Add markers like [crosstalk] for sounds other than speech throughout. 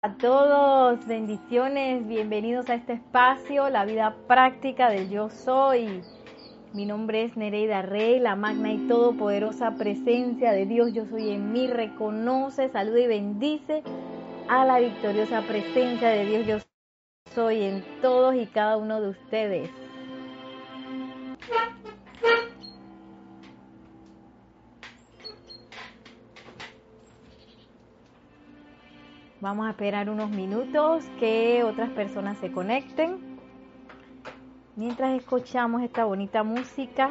a todos, bendiciones, bienvenidos a este espacio, la vida práctica del yo soy. Mi nombre es Nereida Rey, la magna y todopoderosa presencia de Dios yo soy en mí, reconoce, saluda y bendice a la victoriosa presencia de Dios yo soy en todos y cada uno de ustedes. Vamos a esperar unos minutos que otras personas se conecten. Mientras escuchamos esta bonita música.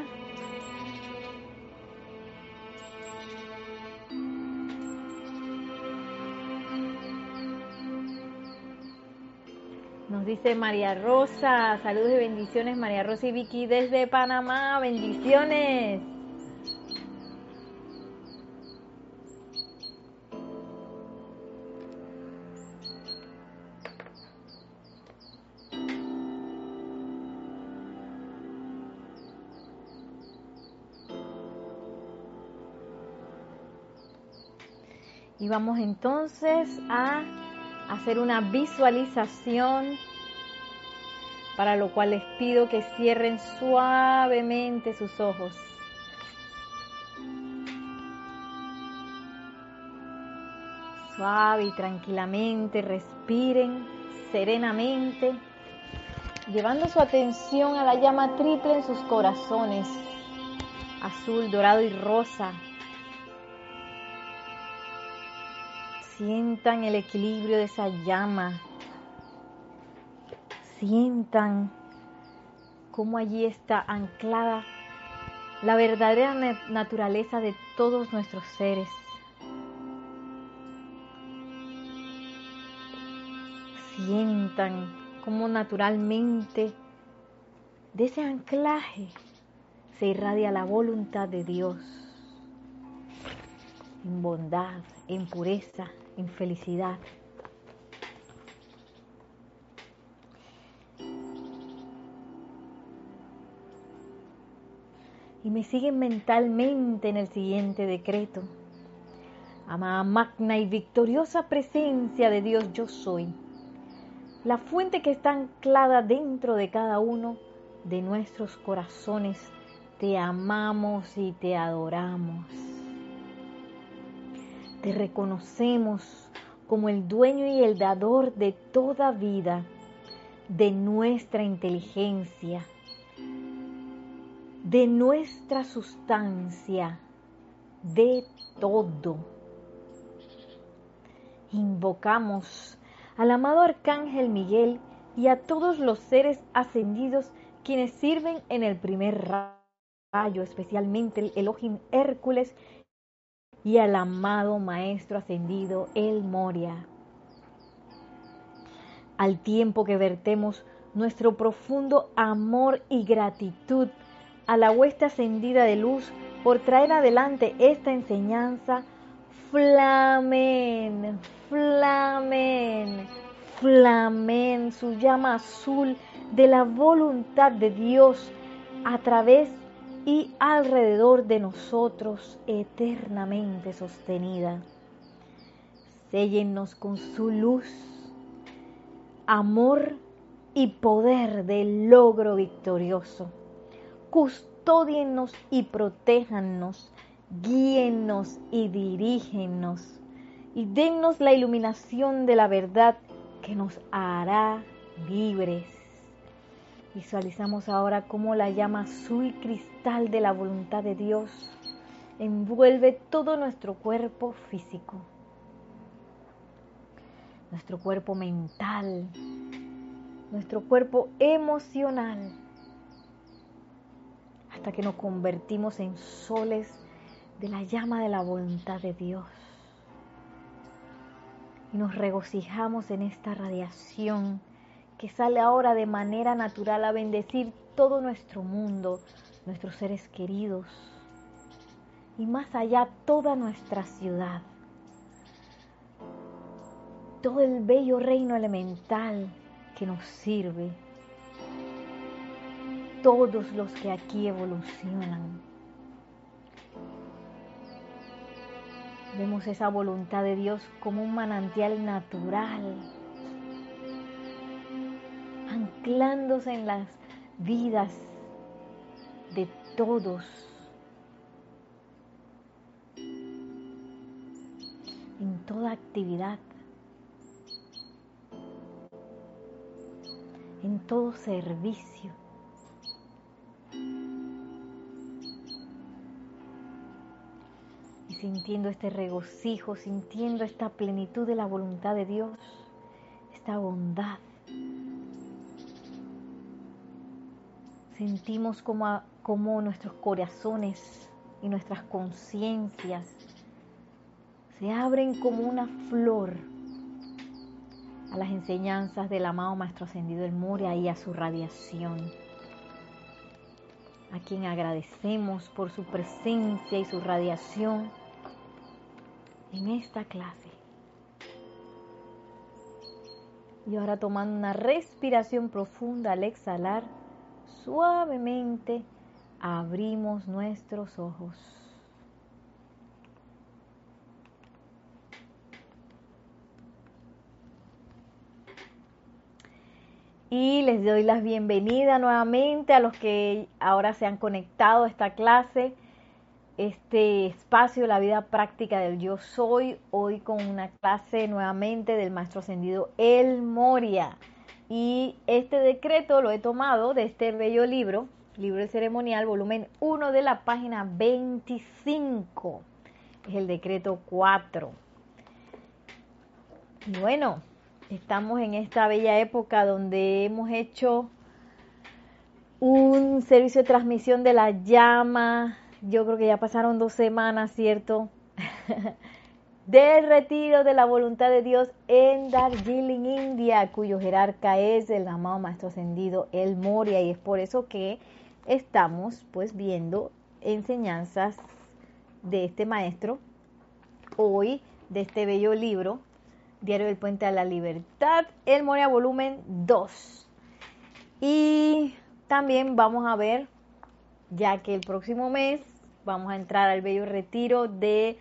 Nos dice María Rosa, saludos y bendiciones María Rosa y Vicky desde Panamá, bendiciones. Y vamos entonces a hacer una visualización, para lo cual les pido que cierren suavemente sus ojos. Suave y tranquilamente respiren serenamente, llevando su atención a la llama triple en sus corazones, azul, dorado y rosa, Sientan el equilibrio de esa llama. Sientan cómo allí está anclada la verdadera naturaleza de todos nuestros seres. Sientan cómo naturalmente de ese anclaje se irradia la voluntad de Dios en bondad, en pureza, en felicidad. Y me siguen mentalmente en el siguiente decreto. Amada magna y victoriosa presencia de Dios yo soy, la fuente que está anclada dentro de cada uno de nuestros corazones, te amamos y te adoramos. Te reconocemos como el dueño y el dador de toda vida, de nuestra inteligencia, de nuestra sustancia, de todo. Invocamos al amado Arcángel Miguel y a todos los seres ascendidos quienes sirven en el primer rayo, especialmente el Elohim Hércules y al amado Maestro ascendido El Moria. Al tiempo que vertemos nuestro profundo amor y gratitud a la hueste ascendida de luz por traer adelante esta enseñanza, flamen, flamen, flamen su llama azul de la voluntad de Dios a través de y alrededor de nosotros eternamente sostenida. Séllennos con su luz, amor y poder del logro victorioso. Custódiennos y protéjannos, guíennos y dirígenos, y dennos la iluminación de la verdad que nos hará libres Visualizamos ahora cómo la llama azul cristal de la voluntad de Dios envuelve todo nuestro cuerpo físico, nuestro cuerpo mental, nuestro cuerpo emocional, hasta que nos convertimos en soles de la llama de la voluntad de Dios. Y nos regocijamos en esta radiación que sale ahora de manera natural a bendecir todo nuestro mundo, nuestros seres queridos y más allá toda nuestra ciudad. Todo el bello reino elemental que nos sirve. Todos los que aquí evolucionan. Vemos esa voluntad de Dios como un manantial natural, anclándose en las vidas de todos. En toda actividad. En todo servicio. sintiendo este regocijo, sintiendo esta plenitud de la voluntad de Dios, esta bondad. Sentimos como, nuestros corazones y nuestras conciencias se abren como una flor a las enseñanzas del amado Maestro Ascendido el Moria y a su radiación, a quien agradecemos por su presencia y su radiación en esta clase. Y ahora tomando una respiración profunda al exhalar, suavemente abrimos nuestros ojos. Y les doy la bienvenida nuevamente a los que ahora se han conectado a esta clase este espacio, la vida práctica del yo soy, hoy con una clase nuevamente del maestro ascendido El Moria. Y este decreto lo he tomado de este bello libro, libro ceremonial, volumen 1 de la página 25. Es el decreto 4. Y bueno, estamos en esta bella época donde hemos hecho un servicio de transmisión de la llama yo creo que ya pasaron dos semanas, ¿cierto? [laughs] del retiro de la voluntad de Dios en Darjeeling, India, cuyo jerarca es el amado Maestro Ascendido, el Moria, y es por eso que estamos pues viendo enseñanzas de este maestro hoy, de este bello libro, Diario del Puente a la Libertad, el Moria volumen 2. Y también vamos a ver ya que el próximo mes vamos a entrar al bello retiro de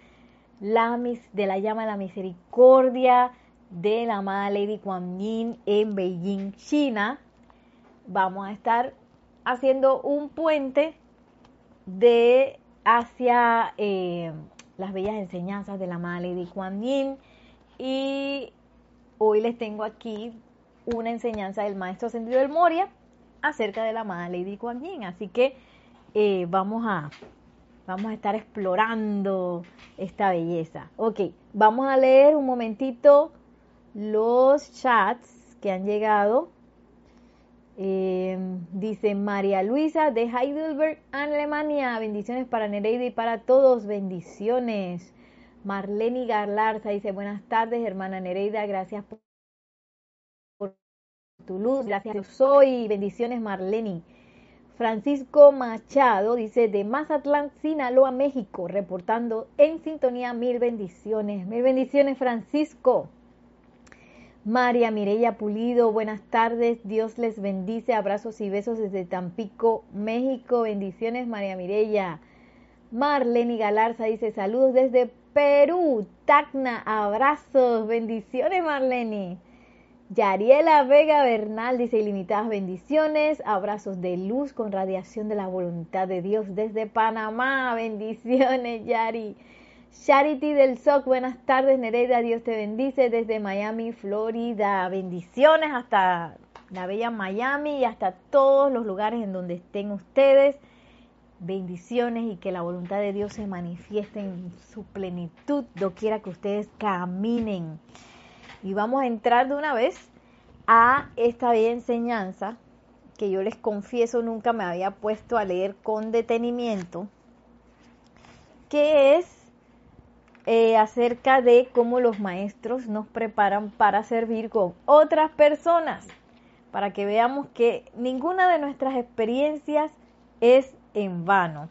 la, de la llama de la misericordia de la amada Lady Kuan Yin en Beijing, China. Vamos a estar haciendo un puente de hacia eh, las bellas enseñanzas de la amada Lady Kuan Yin y hoy les tengo aquí una enseñanza del maestro Ascendido del Moria acerca de la amada Lady Kuan Yin. Así que eh, vamos, a, vamos a estar explorando esta belleza. Ok, vamos a leer un momentito los chats que han llegado. Eh, dice María Luisa de Heidelberg, Alemania. Bendiciones para Nereida y para todos. Bendiciones. Marlene Garlarza dice buenas tardes, hermana Nereida. Gracias por tu luz. Gracias, yo soy. Bendiciones, Marlene. Francisco Machado dice de Mazatlán, Sinaloa, México, reportando en sintonía mil bendiciones. Mil bendiciones, Francisco. María Mireya Pulido, buenas tardes. Dios les bendice. Abrazos y besos desde Tampico, México. Bendiciones, María Mireya. Marlene Galarza dice saludos desde Perú. Tacna, abrazos. Bendiciones, Marlene. Yariela Vega Bernal dice ilimitadas bendiciones, abrazos de luz con radiación de la voluntad de Dios desde Panamá. [laughs] Bendiciones, Yari. Charity del SOC, buenas tardes, Nereida, Dios te bendice desde Miami, Florida. Bendiciones hasta la bella Miami y hasta todos los lugares en donde estén ustedes. Bendiciones y que la voluntad de Dios se manifieste en su plenitud, doquiera que ustedes caminen. Y vamos a entrar de una vez a esta bella enseñanza que yo les confieso nunca me había puesto a leer con detenimiento, que es eh, acerca de cómo los maestros nos preparan para servir con otras personas, para que veamos que ninguna de nuestras experiencias es en vano.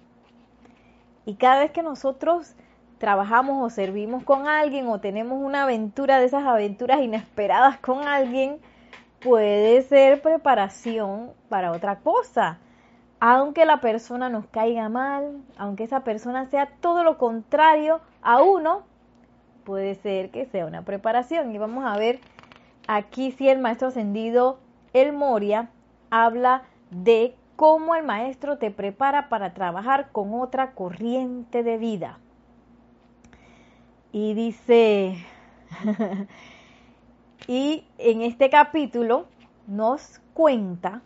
Y cada vez que nosotros trabajamos o servimos con alguien o tenemos una aventura de esas aventuras inesperadas con alguien, puede ser preparación para otra cosa. Aunque la persona nos caiga mal, aunque esa persona sea todo lo contrario a uno, puede ser que sea una preparación. Y vamos a ver aquí si el maestro ascendido, el Moria, habla de cómo el maestro te prepara para trabajar con otra corriente de vida. Y dice, [laughs] y en este capítulo nos cuenta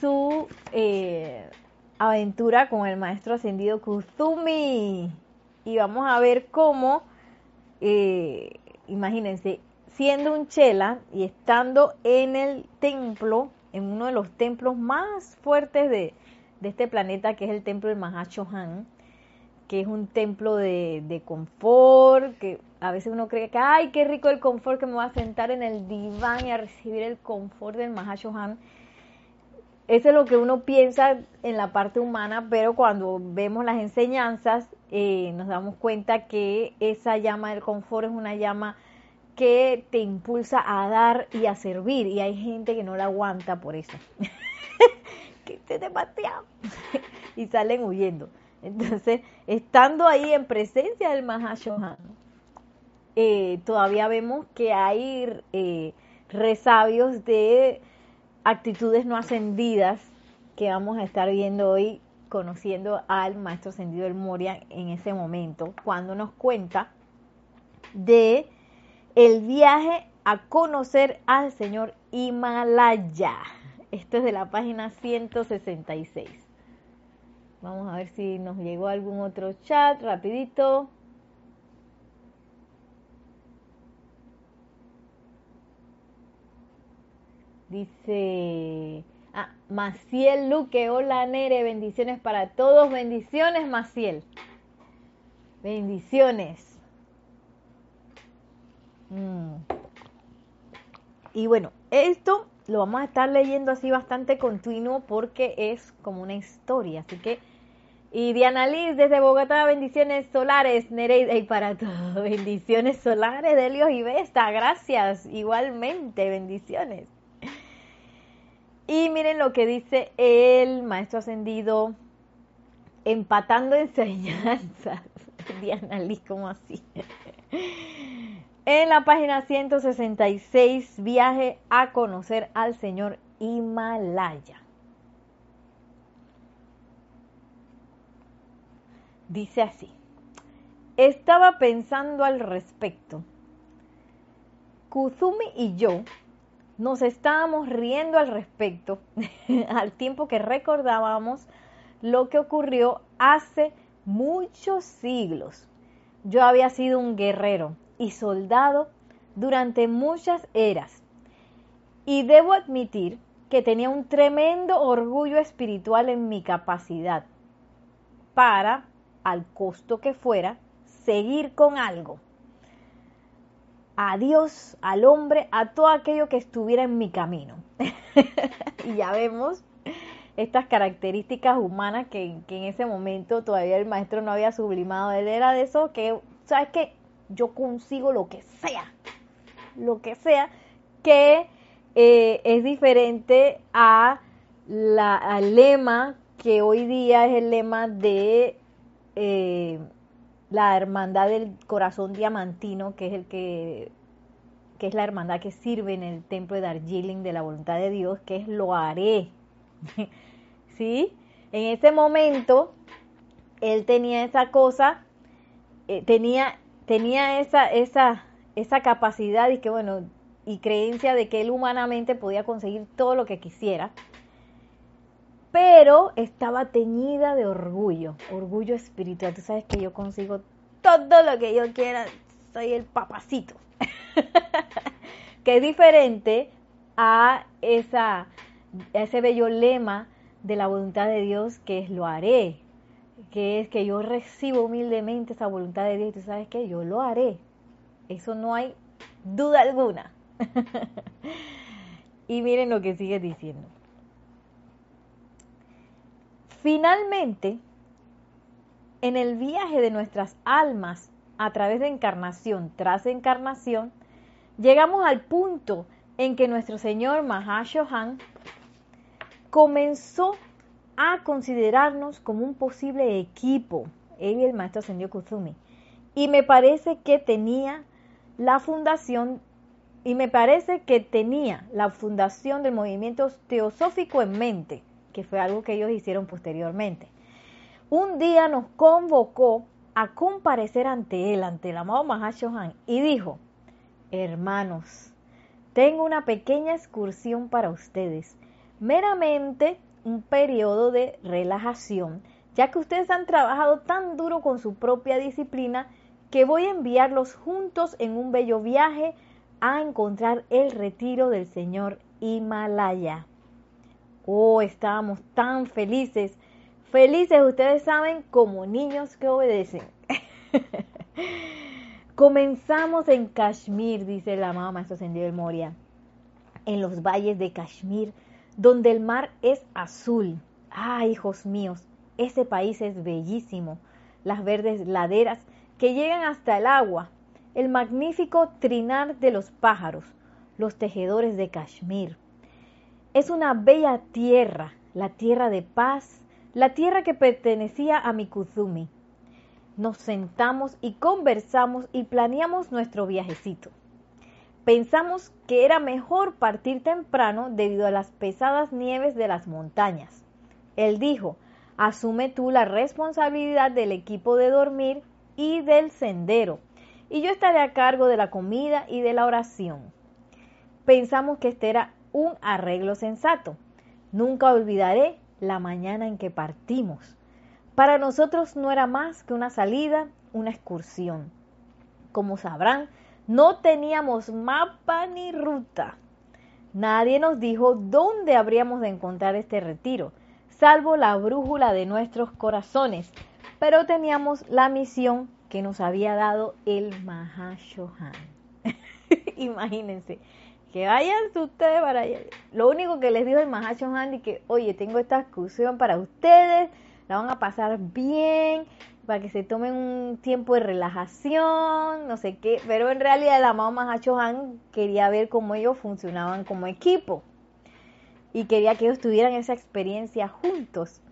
su eh, aventura con el maestro ascendido Kuzumi. Y vamos a ver cómo, eh, imagínense, siendo un chela y estando en el templo, en uno de los templos más fuertes de, este planeta, que es el templo de Mahashohan, que es un templo de, de, confort, que a veces uno cree que, ay, qué rico el confort, que me voy a sentar en el diván y a recibir el confort del Mahashohan. Eso es lo que uno piensa en la parte humana, pero cuando vemos las enseñanzas eh, nos damos cuenta que esa llama del confort es una llama que te impulsa a dar y a servir y hay gente que no la aguanta por eso. [laughs] que te demasiado [laughs] y salen huyendo. Entonces, estando ahí en presencia del Mahashohan, eh, todavía vemos que hay eh, resabios de actitudes no ascendidas que vamos a estar viendo hoy, conociendo al maestro ascendido del Moria en ese momento, cuando nos cuenta de el viaje a conocer al señor Himalaya. Esto es de la página 166. Vamos a ver si nos llegó algún otro chat rapidito. Dice ah, Maciel Luque, hola Nere, bendiciones para todos, bendiciones Maciel. Bendiciones. Mm. Y bueno, esto lo vamos a estar leyendo así bastante continuo porque es como una historia, así que y Diana Liz desde Bogotá, bendiciones solares, Nereida y para todos, [laughs] bendiciones solares de Elios y Vesta, gracias, igualmente, bendiciones. Y miren lo que dice el maestro ascendido, empatando enseñanzas. [laughs] Diana Lee, ¿cómo así? En la página 166, viaje a conocer al señor Himalaya. Dice así, estaba pensando al respecto. Kuzumi y yo nos estábamos riendo al respecto, [laughs] al tiempo que recordábamos lo que ocurrió hace muchos siglos. Yo había sido un guerrero y soldado durante muchas eras y debo admitir que tenía un tremendo orgullo espiritual en mi capacidad para, al costo que fuera, seguir con algo a Dios, al hombre, a todo aquello que estuviera en mi camino. [laughs] y ya vemos estas características humanas que, en ese momento todavía el maestro no había sublimado. Él era de eso que, ¿sabes qué? Yo consigo lo que sea, lo que sea, que eh, es diferente a la, al lema que hoy día es el lema de... Eh, la hermandad del corazón diamantino, que es el que, que es la hermandad que sirve en el templo de Darjeeling de la voluntad de Dios, que es lo haré. [laughs] ¿Sí? En ese momento, él tenía esa cosa, eh, tenía, tenía esa, esa, esa capacidad y que bueno, y creencia de que él humanamente podía conseguir todo lo que quisiera pero estaba teñida de orgullo, orgullo espiritual. Tú sabes que yo consigo todo lo que yo quiera, soy el papacito. [laughs] que es diferente a, esa, ese bello lema de la voluntad de Dios que es lo haré, que es que yo recibo humildemente esa voluntad de Dios y tú sabes que yo lo haré. Eso no hay duda alguna. [laughs] y miren lo que sigue diciendo. Finalmente, en el viaje de nuestras almas a través de encarnación tras encarnación, llegamos al punto en que nuestro Señor Mahashohan comenzó a considerarnos como un posible equipo, él y el maestro Ascendió Kuzumi, y me parece que tenía la fundación y me parece que tenía la fundación del movimiento teosófico en mente, que fue algo que ellos hicieron posteriormente. Un día nos convocó a comparecer ante él, ante el amado Mahashohan, y dijo, hermanos, tengo una pequeña excursión para ustedes, meramente un periodo de relajación, ya que ustedes han trabajado tan duro con su propia disciplina que voy a enviarlos juntos en un bello viaje a encontrar el retiro del señor Himalaya. Oh, estábamos tan felices, felices, ustedes saben, como niños que obedecen. [laughs] Comenzamos en Kashmir, dice la mamá Maestro Ascendido del Moria, en los valles de Kashmir, donde el mar es azul. Ah, hijos míos, ese país es bellísimo. Las verdes laderas que llegan hasta el agua, el magnífico trinar de los pájaros, los tejedores de Kashmir. Es una bella tierra, la tierra de paz, la tierra que pertenecía a Mikuzumi. Nos sentamos y conversamos y planeamos nuestro viajecito. Pensamos que era mejor partir temprano debido a las pesadas nieves de las montañas. Él dijo, asume tú la responsabilidad del equipo de dormir y del sendero y yo estaré a cargo de la comida y de la oración. Pensamos que este era un arreglo sensato. Nunca olvidaré la mañana en que partimos. Para nosotros no era más que una salida, una excursión. Como sabrán, no teníamos mapa ni ruta. Nadie nos dijo dónde habríamos de encontrar este retiro, salvo la brújula de nuestros corazones, pero teníamos la misión que nos había dado el Mahashohan. [laughs] Imagínense, que vayan ustedes para allá. Lo único que les dijo el Mahashohan es que, oye, tengo esta excursión para ustedes, la van a pasar bien, para que se tomen un tiempo de relajación, no sé qué, pero en realidad el amado Mahashohan quería ver cómo ellos funcionaban como equipo. Y quería que ellos tuvieran esa experiencia juntos.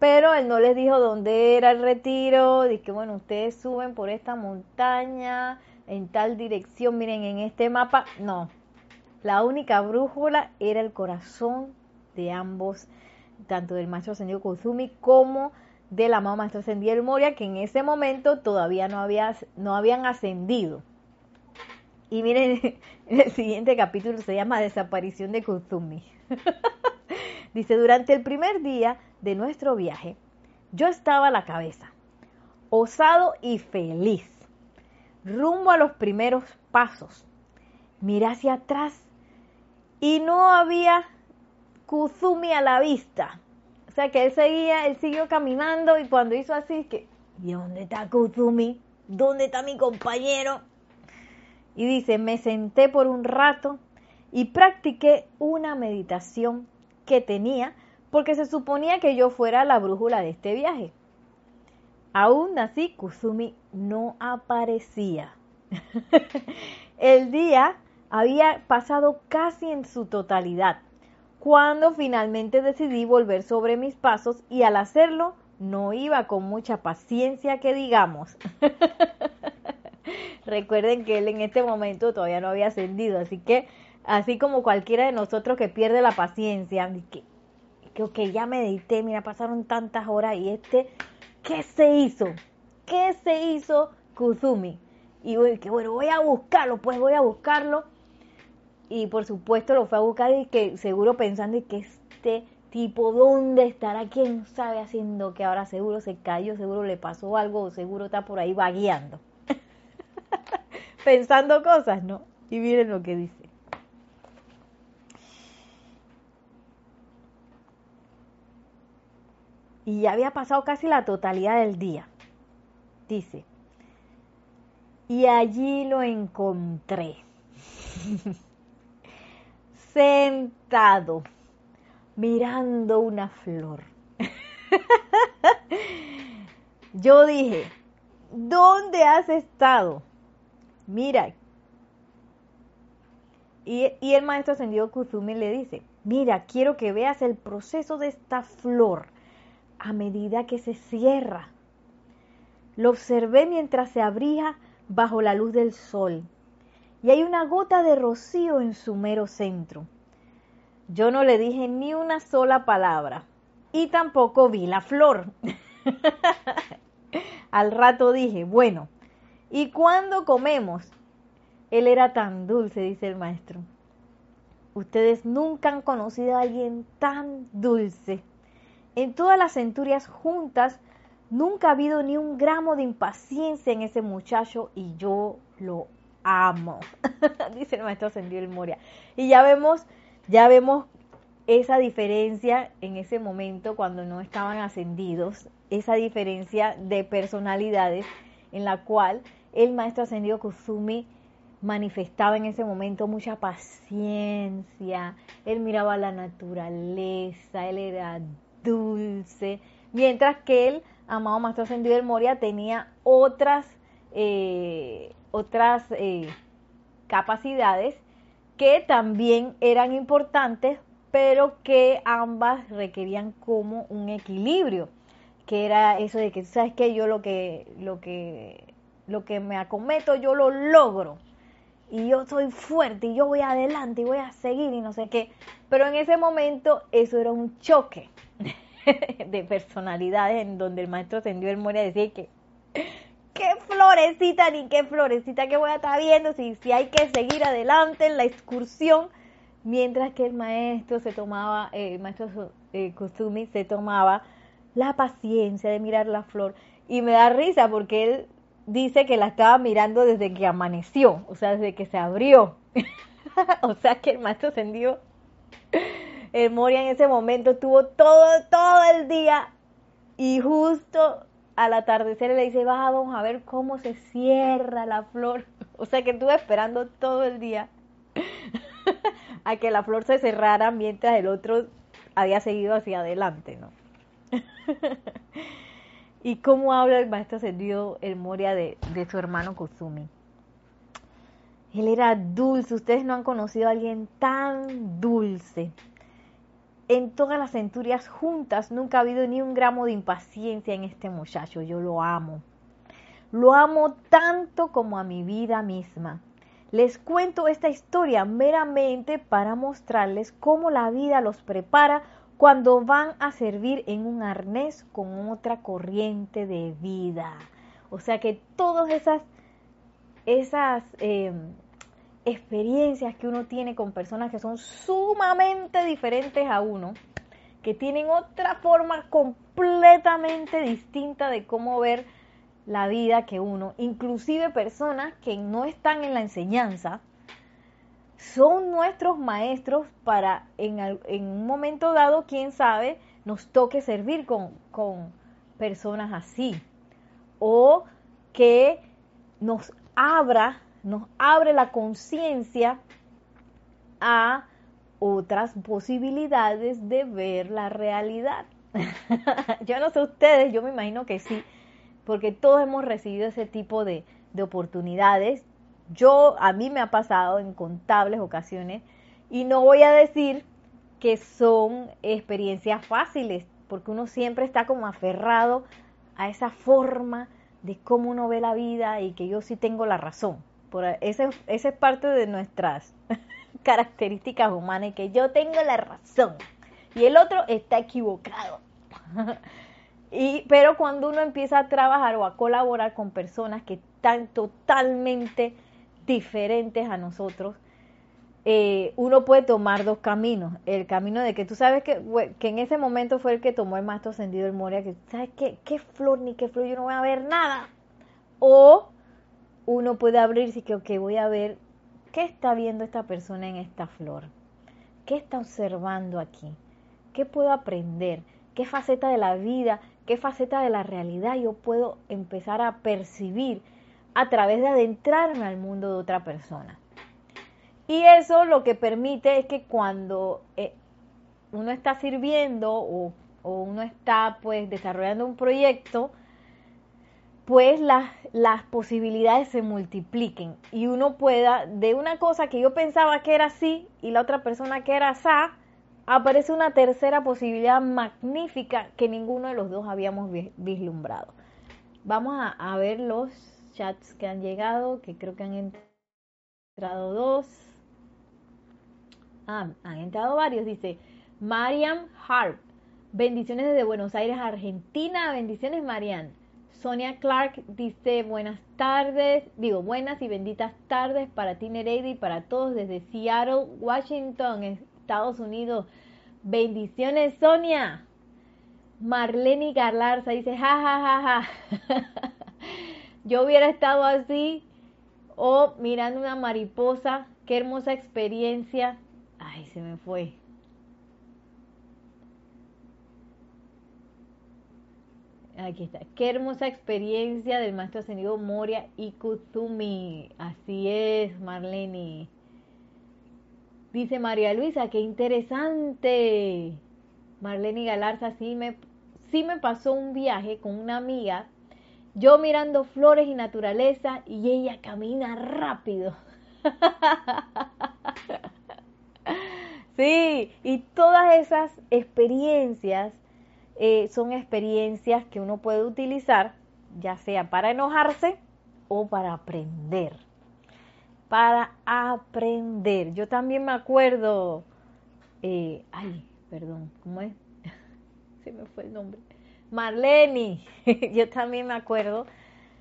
Pero él no les dijo dónde era el retiro, de que bueno, ustedes suben por esta montaña en tal dirección, miren en este mapa, no, la única brújula era el corazón de ambos, tanto del maestro ascendido Kuzumi como del amado maestro ascendido el Moria, que en ese momento todavía no, había, habían ascendido. Y miren, [laughs] el siguiente capítulo se llama Desaparición de Kuzumi. [laughs] Dice, durante el primer día de nuestro viaje, yo estaba a la cabeza, osado y feliz, rumbo a los primeros pasos. Miré hacia atrás y no había Kuzumi a la vista. O sea que él seguía, él siguió caminando y cuando hizo así, que, ¿y dónde está Kuzumi? ¿Dónde está mi compañero? Y dice, me senté por un rato y practiqué una meditación que tenía porque se suponía que yo fuera la brújula de este viaje. Aún así, Kusumi no aparecía. [laughs] El día había pasado casi en su totalidad, cuando finalmente decidí volver sobre mis pasos y al hacerlo no iba con mucha paciencia que digamos. [laughs] Recuerden que él en este momento todavía no había ascendido, así que Así como cualquiera de nosotros que pierde la paciencia, que, que ok, ya medité, mira, pasaron tantas horas y este, ¿qué se hizo? ¿Qué se hizo Kuzumi? Y que bueno, voy a buscarlo, pues voy a buscarlo. Y por supuesto lo fue a buscar y que seguro pensando y que este tipo, ¿dónde estará? ¿Quién sabe haciendo que ahora seguro se cayó, seguro le pasó algo, seguro está por ahí vagueando? [laughs] Pensando cosas, ¿no? Y miren lo que dice. y ya había pasado casi la totalidad del día. Dice, y allí lo encontré, [laughs] sentado, mirando una flor. [laughs] Yo dije, ¿dónde has estado? Mira. Y, el maestro ascendido Kuzumi le dice, mira, quiero que veas el proceso de esta flor a medida que se cierra. Lo observé mientras se abría bajo la luz del sol y hay una gota de rocío en su mero centro. Yo no le dije ni una sola palabra y tampoco vi la flor. [laughs] Al rato dije, bueno, ¿y cuándo comemos? Él era tan dulce, dice el maestro. Ustedes nunca han conocido a alguien tan dulce. En todas las centurias juntas, nunca ha habido ni un gramo de impaciencia en ese muchacho y yo lo amo, [laughs] dice el maestro Ascendido Moria. Y ya vemos, ya vemos esa diferencia en ese momento cuando no estaban ascendidos, esa diferencia de personalidades en la cual el maestro ascendido Kusumi manifestaba en ese momento mucha paciencia, él miraba la naturaleza, él era dulce, mientras que el amado Maestro Ascendido del Moria tenía otras, eh, otras eh, capacidades que también eran importantes, pero que ambas requerían como un equilibrio, que era eso de que, ¿sabes que Yo lo que, lo que, lo que me acometo, yo lo logro y yo soy fuerte y yo voy adelante y voy a seguir y no sé qué. Pero en ese momento eso era un choque [laughs] de personalidades en donde el maestro tendió el moria a decir que qué florecita ni qué florecita que voy a estar viendo si, si hay que seguir adelante en la excursión mientras que el maestro se tomaba eh, el maestro eh, se tomaba la paciencia de mirar la flor y me da risa porque él dice que la estaba mirando desde que amaneció, o sea, desde que se abrió. [laughs] o sea que el maestro ascendió. El Moria en ese momento tuvo todo, todo el día y justo al atardecer le dice, vamos a ver cómo se cierra la flor. [laughs] O sea que estuvo esperando todo el día [laughs] a que la flor se cerrara mientras el otro había seguido hacia adelante, ¿no? [laughs] y cómo habla el maestro ascendido el Moria de, de su hermano Kusumi. Él era dulce, ustedes no han conocido a alguien tan dulce. En todas las centurias juntas nunca ha habido ni un gramo de impaciencia en este muchacho, yo lo amo. Lo amo tanto como a mi vida misma. Les cuento esta historia meramente para mostrarles cómo la vida los prepara cuando van a servir en un arnés con otra corriente de vida. O sea que todas esas, esas em, experiencias que uno tiene con personas que son sumamente diferentes a uno, que tienen otra forma completamente distinta de cómo ver la vida que uno, inclusive personas que no están en la enseñanza, son nuestros maestros para en, un momento dado, quién sabe, nos toque servir con personas así. O que nos abra, nos abre la conciencia a otras posibilidades de ver la realidad. [laughs] yo no sé ustedes, yo me imagino que sí, porque todos hemos recibido ese tipo de, de oportunidades yo, a mí me ha pasado en contables ocasiones y no voy a decir que son experiencias fáciles, porque uno siempre está como aferrado a esa forma de cómo uno ve la vida y que yo sí tengo la razón. Por esa es parte de nuestras [laughs] características humanas que yo tengo la razón y el otro está equivocado. [laughs] y, pero cuando uno empieza a trabajar o a colaborar con personas que están totalmente diferentes a nosotros, eh, uno puede tomar dos caminos. El camino de que tú sabes que, que en ese momento fue el que tomó el maestro ascendido del Moria, que sabes que qué flor ni qué flor, yo no voy a ver nada. O uno puede abrirse y que, ok, voy a ver qué está viendo esta persona en esta flor. ¿Qué está observando aquí? ¿Qué puedo aprender? ¿Qué faceta de la vida, qué faceta de la realidad yo puedo empezar a percibir a través de adentrarme al mundo de otra persona. Y eso lo que permite es que cuando eh, uno está sirviendo o, uno está pues desarrollando un proyecto, pues las, las posibilidades se multipliquen y uno pueda, de una cosa que yo pensaba que era así y la otra persona que era así, aparece una tercera posibilidad magnífica que ninguno de los dos habíamos vislumbrado. vamos a, ver los chats que han llegado, que creo que han entrado dos. Ah, han entrado varios, dice Mariam Harp. Bendiciones desde Buenos Aires, Argentina. Bendiciones, Mariam. Sonia Clark dice buenas tardes, digo buenas y benditas tardes para ti Nereida y para todos desde Seattle, Washington, Estados Unidos. Bendiciones Sonia. Marlene Galarza dice ja ja ja ja. [laughs] Yo hubiera estado así o mirando una mariposa. Qué hermosa experiencia. Ay, se me fue. Aquí está. Qué hermosa experiencia del maestro ascendido Moria y Kuzumi. Así es, Marlene. Dice María Luisa, qué interesante. Marlene Galarza, sí me, sí me pasó un viaje con una amiga, yo mirando flores y naturaleza y ella camina rápido. [laughs] sí, y todas esas experiencias eh, son experiencias que uno puede utilizar, ya sea para enojarse o para aprender. Para aprender. Yo también me acuerdo, eh, ay, perdón, ¿cómo es? [laughs] Se me fue el nombre. Marlene, [laughs] yo también me acuerdo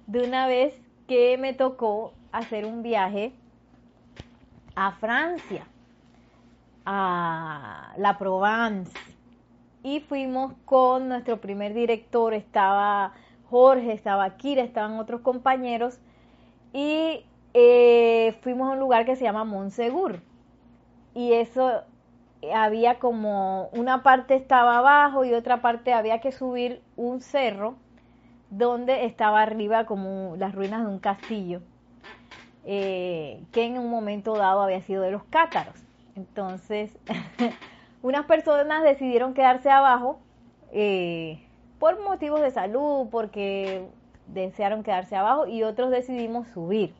de una vez que me tocó hacer un viaje a Francia, a la Provence y fuimos con nuestro primer director, estaba Jorge, estaba Kira, estaban otros compañeros y eh, fuimos a un lugar que se llama Monsegur y eso había como una parte estaba abajo y otra parte había que subir un cerro donde estaba arriba como las ruinas de un castillo eh, que en un momento dado había sido de los cátaros. Entonces [laughs] Unas personas decidieron quedarse abajo eh, por motivos de salud, porque desearon quedarse abajo y otros decidimos subir.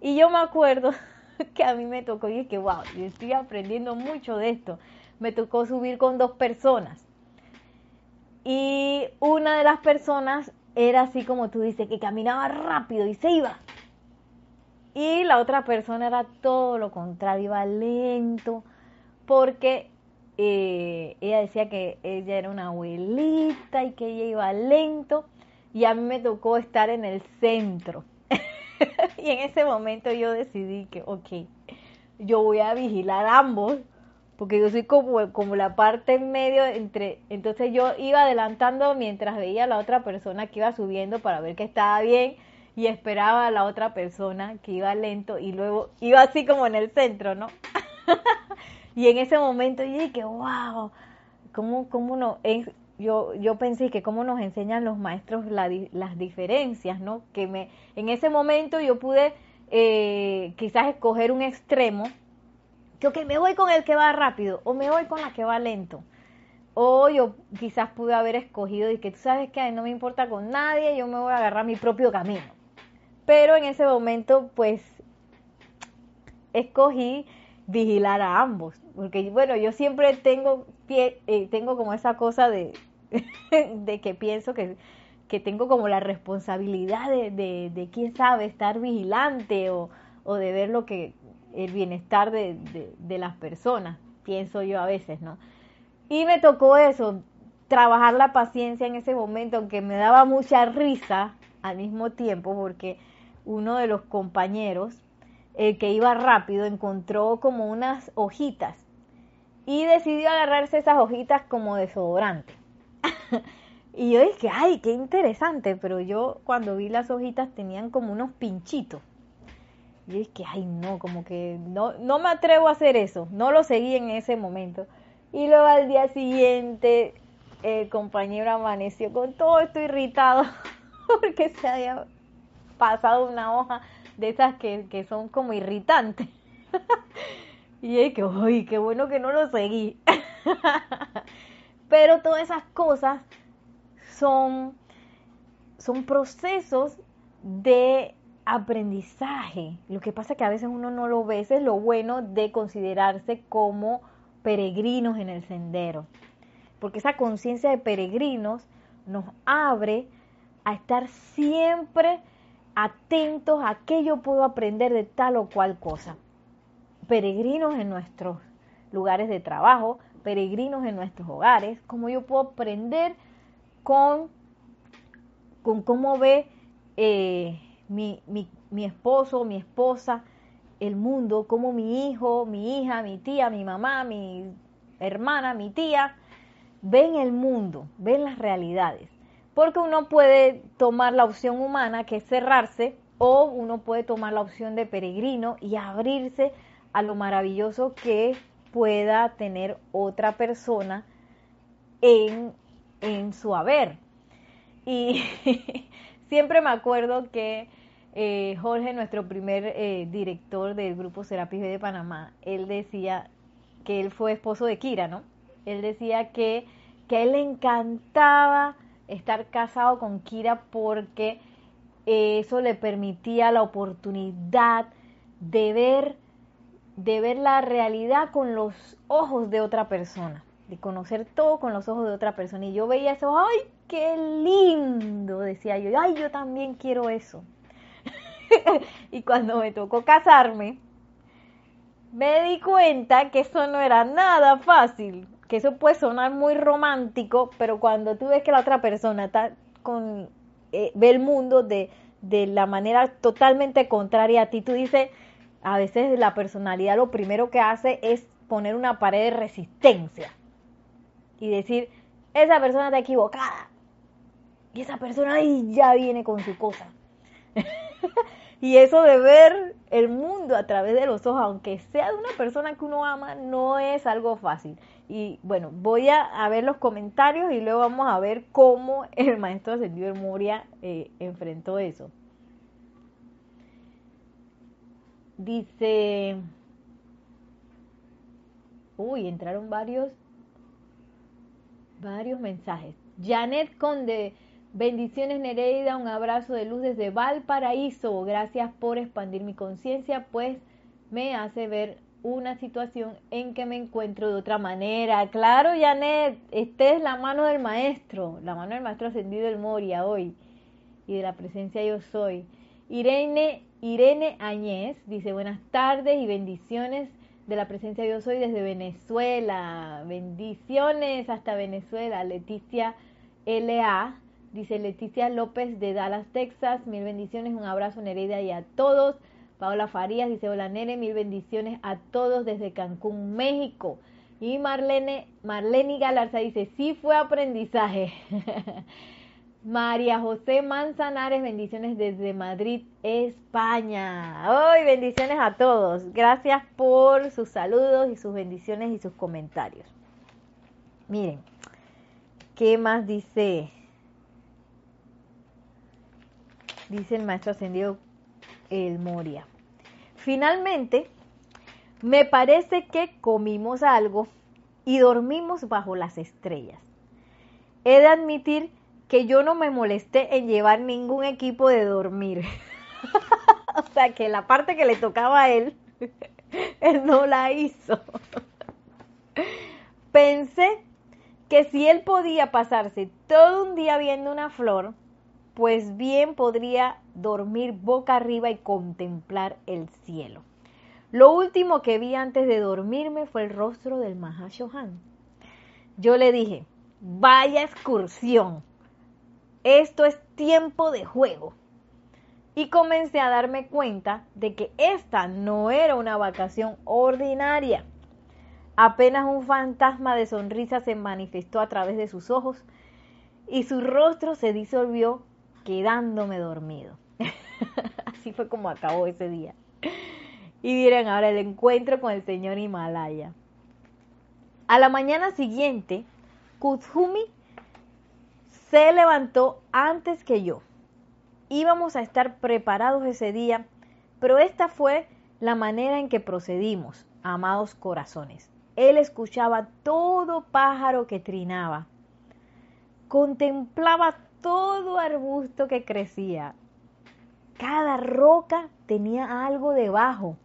Y yo me acuerdo [laughs] que a mí me tocó y es que, wow, yo estoy aprendiendo mucho de esto. Me tocó subir con dos personas. Y una de las personas era así como tú dices, que caminaba rápido y se iba. Y la otra persona era todo lo contrario, iba lento, porque eh, ella decía que ella era una abuelita y que ella iba lento y a mí me tocó estar en el centro. [laughs] y en ese momento yo decidí que, ok, yo voy a vigilar ambos porque yo soy como, como la parte en medio entre, entonces yo iba adelantando mientras veía a la otra persona que iba subiendo para ver que estaba bien y esperaba a la otra persona que iba lento y luego iba así como en el centro, ¿no? [laughs] Y en ese momento yo dije, wow, ¿cómo, cómo no? yo, yo pensé que cómo nos enseñan los maestros las diferencias, ¿no? Que me, en ese momento yo pude eh, quizás escoger un extremo, que ok, me voy con el que va rápido o me voy con la que va lento. O yo quizás pude haber escogido y que tú sabes que no me importa con nadie, yo me voy a agarrar mi propio camino. Pero en ese momento, pues, escogí vigilar a ambos, porque bueno, yo siempre tengo, eh, tengo como esa cosa de, [laughs] de que pienso que, que, tengo como la responsabilidad de, de, quién sabe, estar vigilante o, o, de ver lo que, el bienestar de, de las personas, pienso yo a veces, ¿no? Y me tocó eso, trabajar la paciencia en ese momento, aunque me daba mucha risa al mismo tiempo, porque uno de los compañeros el que iba rápido encontró como unas hojitas y decidió agarrarse esas hojitas como desodorante. [laughs] y yo dije, ay, qué interesante, pero yo cuando vi las hojitas tenían como unos pinchitos. Y yo dije, ay, no, como que no, no me atrevo a hacer eso, no lo seguí en ese momento. Y luego al día siguiente el compañero amaneció con todo esto irritado [laughs] porque se había pasado una hoja de esas que, que son como irritantes. [laughs] y es que, uy, qué bueno que no lo seguí. [laughs] Pero todas esas cosas son, son procesos de aprendizaje. Lo que pasa es que a veces uno no lo ve, es lo bueno de considerarse como peregrinos en el sendero. Porque esa conciencia de peregrinos nos abre a estar siempre atentos a qué yo puedo aprender de tal o cual cosa. Peregrinos en nuestros lugares de trabajo, peregrinos en nuestros hogares, cómo yo puedo aprender con, con cómo ve eh, mi, mi, mi esposo, mi esposa, el mundo, cómo mi hijo, mi hija, mi tía, mi mamá, mi hermana, mi tía, ven el mundo, ven las realidades. Porque uno puede tomar la opción humana, que es cerrarse, o uno puede tomar la opción de peregrino y abrirse a lo maravilloso que pueda tener otra persona en, en su haber. Y [laughs] siempre me acuerdo que eh, Jorge, nuestro primer eh, director del grupo Serapis de Panamá, él decía que él fue esposo de Kira, ¿no? Él decía que, que a él le encantaba estar casado con Kira porque eso le permitía la oportunidad de ver de ver la realidad con los ojos de otra persona, de conocer todo con los ojos de otra persona. Y yo veía eso, ¡ay, qué lindo! Decía yo, ¡ay, yo también quiero eso! [laughs] y cuando me tocó casarme, me di cuenta que eso no era nada fácil, que eso puede sonar muy romántico, pero cuando tú ves que la otra persona está con, eh, ve el mundo de, de la manera totalmente contraria a ti, tú dices, a veces la personalidad lo primero que hace es poner una pared de resistencia y decir, esa persona está equivocada. Y esa persona ahí ya viene con su cosa. [laughs] y eso de ver el mundo a través de los ojos, aunque sea de una persona que uno ama, no es algo fácil. Y bueno, voy a, ver los comentarios y luego vamos a ver cómo el [laughs] maestro ascendido de Moria eh, enfrentó eso. Dice, uy, entraron varios, varios mensajes. Janet Conde, bendiciones Nereida, un abrazo de luz desde Valparaíso. Gracias por expandir mi conciencia, pues me hace ver una situación en que me encuentro de otra manera. Claro, Janet, esta es la mano del maestro, la mano del maestro ascendido del Moria hoy y de la presencia yo soy. Irene Irene Añez dice buenas tardes y bendiciones de la presencia Dios hoy desde Venezuela. Bendiciones hasta Venezuela. Leticia LA dice Leticia López de Dallas, Texas. Mil bendiciones, un abrazo Nereida y a todos. Paola Farías dice hola Nere, mil bendiciones a todos desde Cancún, México. Y Marlene, Marlene Galarza dice, sí fue aprendizaje. [laughs] María José Manzanares, bendiciones desde Madrid, España. Hoy bendiciones a todos. Gracias por sus saludos y sus bendiciones y sus comentarios. Miren, ¿qué más dice? Dice el maestro ascendido El Moria. Finalmente, me parece que comimos algo y dormimos bajo las estrellas. He de admitir que yo no me molesté en llevar ningún equipo de dormir. [laughs] o sea, que la parte que le tocaba a él, [laughs] él no la hizo. [laughs] Pensé que si él podía pasarse todo un día viendo una flor, pues bien podría dormir boca arriba y contemplar el cielo. Lo último que vi antes de dormirme fue el rostro del Mahashohan. Yo le dije, vaya excursión, esto es tiempo de juego. Y comencé a darme cuenta de que esta no era una vacación ordinaria. Apenas un fantasma de sonrisa se manifestó a través de sus ojos y su rostro se disolvió quedándome dormido. [laughs] Así fue como acabó ese día. Y miren ahora el encuentro con el señor Himalaya. A la mañana siguiente, Kuthumi se levantó antes que yo. Íbamos a estar preparados ese día, pero esta fue la manera en que procedimos, amados corazones. Él escuchaba todo pájaro que trinaba, contemplaba todo arbusto que crecía. Cada roca tenía algo debajo.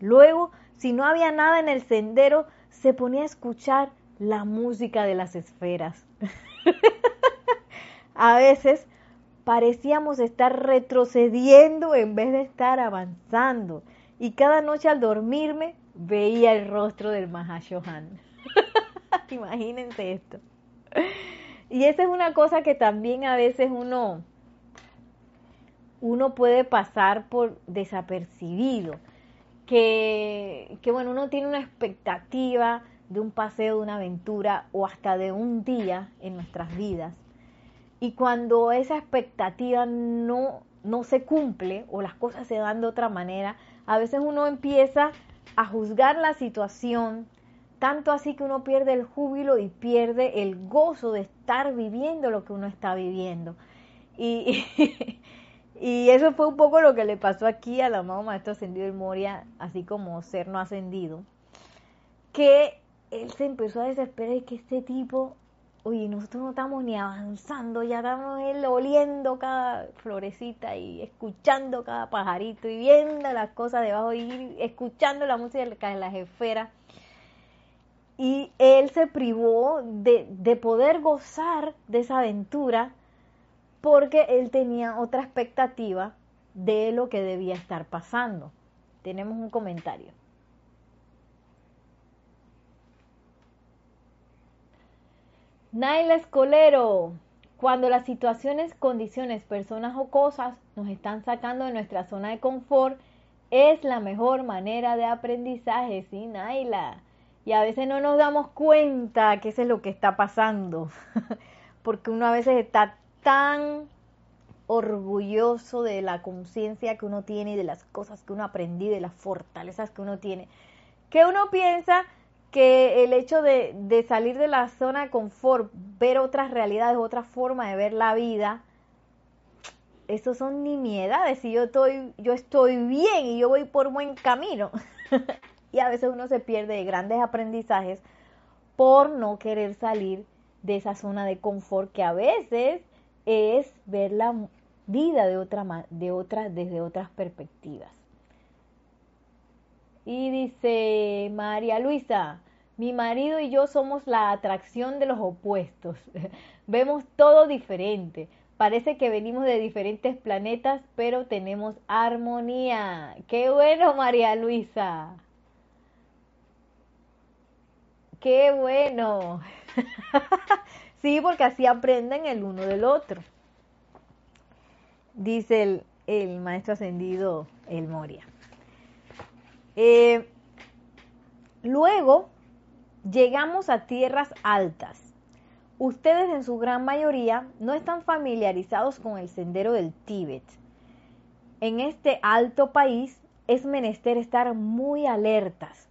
Luego, si no había nada en el sendero, se ponía a escuchar la música de las esferas. [laughs] a veces parecíamos estar retrocediendo en vez de estar avanzando. Y cada noche al dormirme veía el rostro del Mahashohan. [laughs] Imagínense esto. Y esa es una cosa que también a veces uno, uno puede pasar por desapercibido. Que, que bueno, uno tiene una expectativa de un paseo, de una aventura o hasta de un día en nuestras vidas. Y cuando esa expectativa no, no se cumple o las cosas se dan de otra manera, a veces uno empieza a juzgar la situación, tanto así que uno pierde el júbilo y pierde el gozo de estar viviendo lo que uno está viviendo. Y, [laughs] eso fue un poco lo que le pasó aquí al amado Maestro Ascendido de Moria, así como ser no ascendido, que él se empezó a desesperar y que este tipo, oye, nosotros no estamos ni avanzando, ya estamos él oliendo cada florecita y escuchando cada pajarito y viendo las cosas debajo y escuchando la música de las esferas. Y él se privó de, de, poder gozar de esa aventura porque él tenía otra expectativa de lo que debía estar pasando. Tenemos un comentario. Naila Escolero, cuando las situaciones, condiciones, personas o cosas nos están sacando de nuestra zona de confort, es la mejor manera de aprendizaje, sí, Naila y a veces no nos damos cuenta que eso es lo que está pasando, [laughs] porque uno a veces está tan orgulloso de la conciencia que uno tiene y de las cosas que uno aprendido, de las fortalezas que uno tiene, que uno piensa que el hecho de, salir de la zona de confort, ver otras realidades, otra forma de ver la vida, eso son nimiedades y yo estoy, yo estoy bien y yo voy por buen camino. [laughs] y a veces uno se pierde de grandes aprendizajes por no querer salir de esa zona de confort que a veces es ver la vida de otra, de desde otras perspectivas. Y dice María Luisa, mi marido y yo somos la atracción de los opuestos. [laughs] Vemos todo diferente. Parece que venimos de diferentes planetas, pero tenemos armonía. Qué bueno, María Luisa. Qué bueno. [laughs] sí, porque así aprenden el uno del otro. Dice el, maestro ascendido, el Moria. Eh, luego llegamos a tierras altas. Ustedes en su gran mayoría no están familiarizados con el sendero del Tíbet. En este alto país es menester estar muy alertas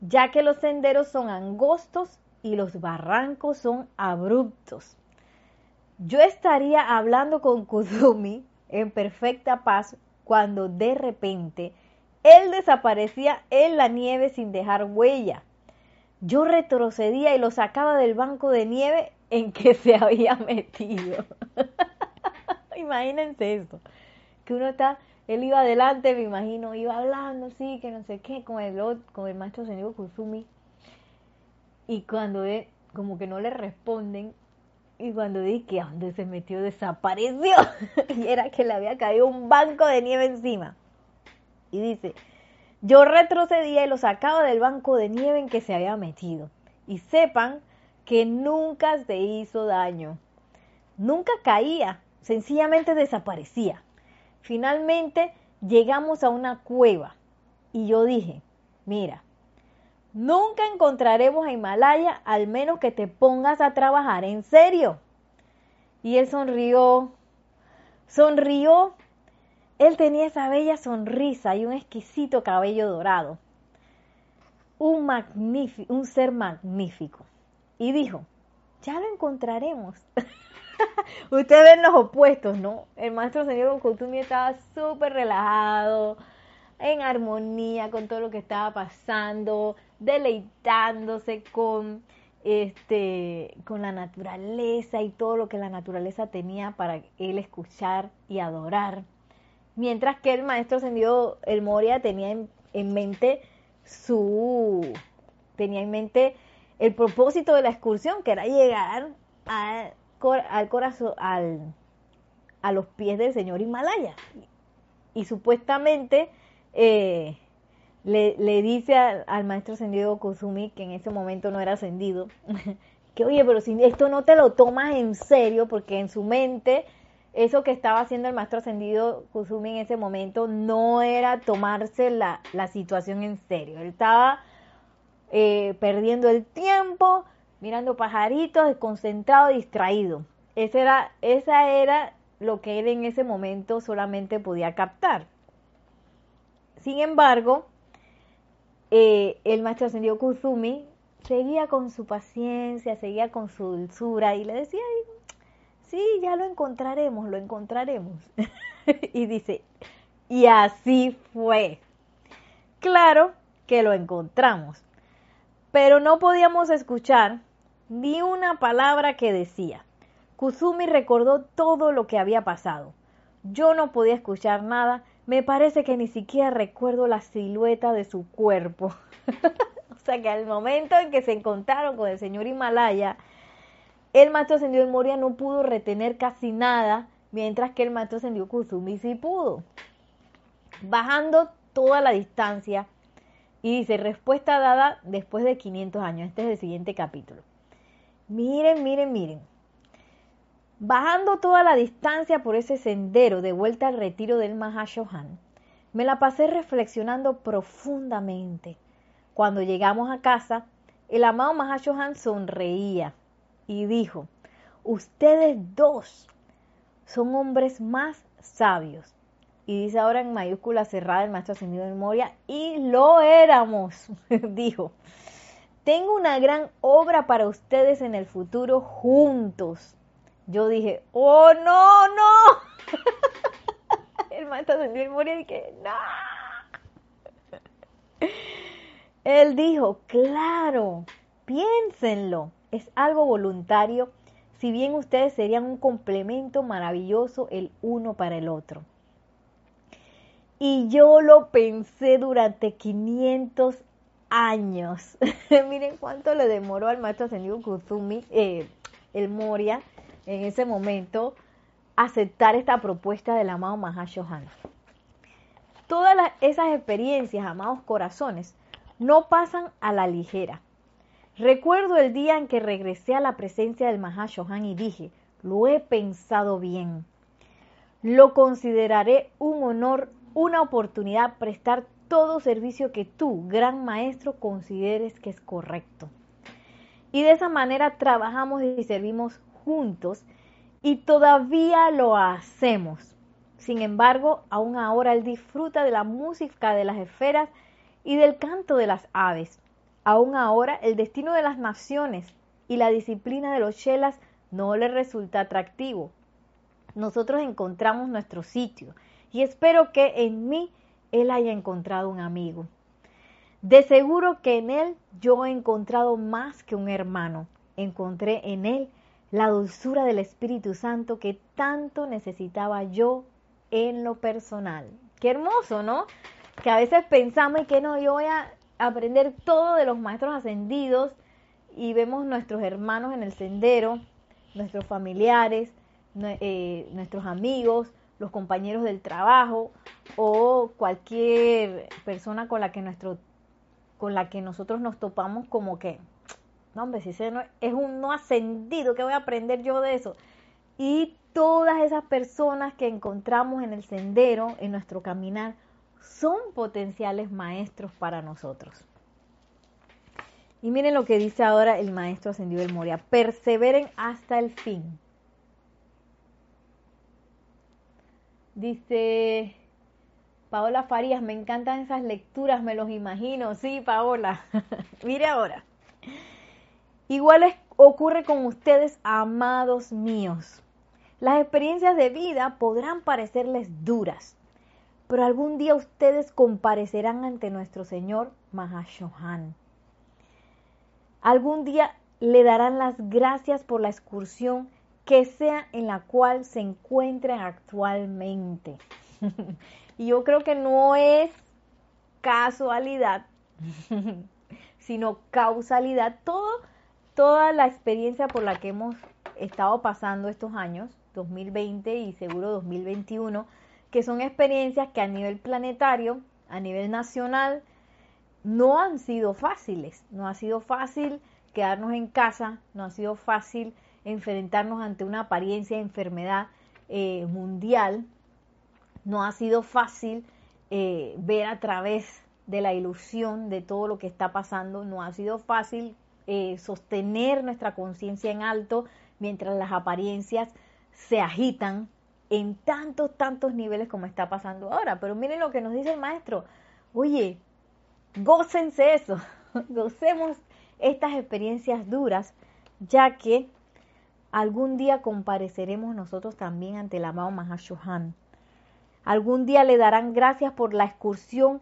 ya que los senderos son angostos y los barrancos son abruptos. Yo estaría hablando con Kuzumi en perfecta paz cuando de repente él desaparecía en la nieve sin dejar huella. Yo retrocedía y lo sacaba del banco de nieve en que [laughs] se había metido. [laughs] Imagínense eso, que uno está él iba adelante, me imagino, iba hablando, sí, que no sé qué, con el, con el maestro señor Kusumi. Y cuando él, como que no le responden, y cuando dije que a dónde se metió, desapareció. [laughs] y era que le había caído un banco de nieve encima. Y dice, yo retrocedía y lo sacaba del banco de nieve en que se había metido. Y sepan que nunca se hizo daño. Nunca caía, sencillamente desaparecía. Finalmente llegamos a una cueva y yo dije, mira, nunca encontraremos a Himalaya al menos que te pongas a trabajar en serio. Y él sonrió, sonrió. Él tenía esa bella sonrisa y un exquisito cabello dorado. Un, un ser magnífico. Y dijo, ya lo encontraremos. [laughs] Ustedes ven los opuestos, ¿no? El maestro señor Kutumi estaba súper relajado, en armonía con todo lo que estaba pasando, deleitándose con este con la naturaleza y todo lo que la naturaleza tenía para él escuchar y adorar. Mientras que el maestro ascendido el Moria tenía en, en mente su tenía en mente el propósito de la excursión, que era llegar al corazón, al, a los pies del señor Himalaya. Y, supuestamente eh, le, dice al, maestro ascendido Kusumi, que en ese momento no era ascendido, [laughs] que oye, pero si esto no te lo tomas en serio, porque en su mente eso que estaba haciendo el maestro ascendido Kusumi en ese momento no era tomarse la, situación en serio. Él estaba eh, perdiendo el tiempo, mirando pajaritos, desconcentrado, distraído. Esa era, esa era lo que él en ese momento solamente podía captar. Sin embargo, eh, el maestro ascendido Kusumi seguía con su paciencia, seguía con su dulzura y le decía, sí, ya lo encontraremos, lo encontraremos. [laughs] y dice, y así fue. Claro que lo encontramos, pero no podíamos escuchar ni una palabra que decía. Kusumi recordó todo lo que había pasado. Yo no podía escuchar nada, me parece que ni siquiera recuerdo la silueta de su cuerpo. [laughs] o sea que al momento en que se encontraron con el señor Himalaya, el maestro ascendido de Moria no pudo retener casi nada, mientras que el maestro ascendido Kusumi sí pudo. Bajando toda la distancia, y dice, respuesta dada después de 500 años. Este es el siguiente capítulo. Miren, miren, miren. Bajando toda la distancia por ese sendero de vuelta al retiro del Mahashohan, me la pasé reflexionando profundamente. Cuando llegamos a casa, el amado Mahashohan sonreía y dijo, ustedes dos son hombres más sabios. Y dice ahora en mayúscula cerrada el maestro ascendido de memoria, y lo éramos, [laughs] dijo. Tengo una gran obra para ustedes en el futuro juntos. Yo dije, oh no, no. [laughs] el maestro ascendido de memoria dije, no. Él dijo, claro, piénsenlo es algo voluntario, si bien ustedes serían un complemento maravilloso el uno para el otro. Y yo lo pensé durante 500 años. [laughs] Miren cuánto le demoró al maestro ascendido Kuzumi, eh, el Moria, en ese momento, aceptar esta propuesta del amado Mahashohan. Todas esas experiencias, amados corazones, no pasan a la ligera. Recuerdo el día en que regresé a la presencia del Mahashohan y dije, lo he pensado bien. Lo consideraré un honor, una oportunidad prestar todo servicio que tú, gran maestro, consideres que es correcto. Y de esa manera trabajamos y servimos juntos y todavía lo hacemos. Sin embargo, aún ahora él disfruta de la música de las esferas y del canto de las aves. Aún ahora, el destino de las naciones y la disciplina de los chelas no le resulta atractivo. Nosotros encontramos nuestro sitio y espero que en mí él haya encontrado un amigo. De seguro que en él yo he encontrado más que un hermano. Encontré en él la dulzura del Espíritu Santo que tanto necesitaba yo en lo personal. Qué hermoso, ¿no? Que a veces pensamos que no, yo voy a aprender todo de los maestros ascendidos y vemos nuestros hermanos en el sendero, nuestros familiares, eh, nuestros amigos, los compañeros del trabajo o cualquier persona con la que nuestro con la que nosotros nos topamos como que no hombre si ese no, es un no ascendido ¿qué voy a aprender yo de eso y todas esas personas que encontramos en el sendero en nuestro caminar son potenciales maestros para nosotros. Y miren lo que dice ahora el maestro ascendido del Moria, perseveren hasta el fin. Dice Paola Farías, me encantan esas lecturas, me los imagino. Sí, Paola. [laughs] Mire ahora. Igual ocurre con ustedes, amados míos. Las experiencias de vida podrán parecerles duras, pero algún día ustedes comparecerán ante nuestro Señor Mahashohan. Algún día le darán las gracias por la excursión que sea en la cual se encuentren actualmente. [laughs] y yo creo que no es casualidad, [laughs] sino causalidad. Todo, toda la experiencia por la que hemos estado pasando estos años, 2020 y seguro 2021, que son experiencias que a nivel planetario, a nivel nacional, no han sido fáciles. No ha sido fácil quedarnos en casa, no ha sido fácil enfrentarnos ante una apariencia de enfermedad eh, mundial, no ha sido fácil eh, ver a través de la ilusión de todo lo que está pasando, no ha sido fácil eh, sostener nuestra conciencia en alto mientras las apariencias se agitan en tantos, tantos niveles como está pasando ahora. Pero miren lo que nos dice el maestro. Oye, gócense eso, [laughs] gocemos estas experiencias duras, ya que algún día compareceremos nosotros también ante el amado Mahashohan. Algún día le darán gracias por la excursión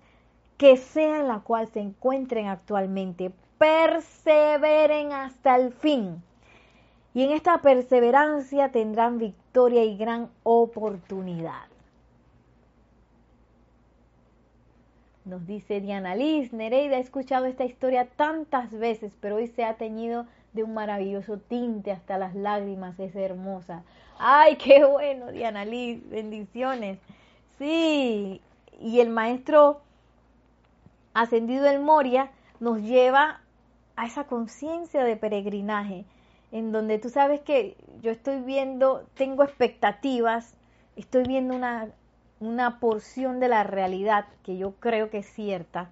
que sea en la cual se encuentren actualmente. Perseveren hasta el fin. Y en esta perseverancia tendrán victoria y gran oportunidad. Nos dice Diana Liz, Nereida, he escuchado esta historia tantas veces, pero hoy se ha teñido de un maravilloso tinte hasta las lágrimas, es hermosa. Ay, qué bueno, Diana Liz, bendiciones. Sí, y el maestro ascendido del Moria nos lleva a esa conciencia de peregrinaje, en donde tú sabes que yo estoy viendo, tengo expectativas, estoy viendo una, una porción de la realidad que yo creo que es cierta.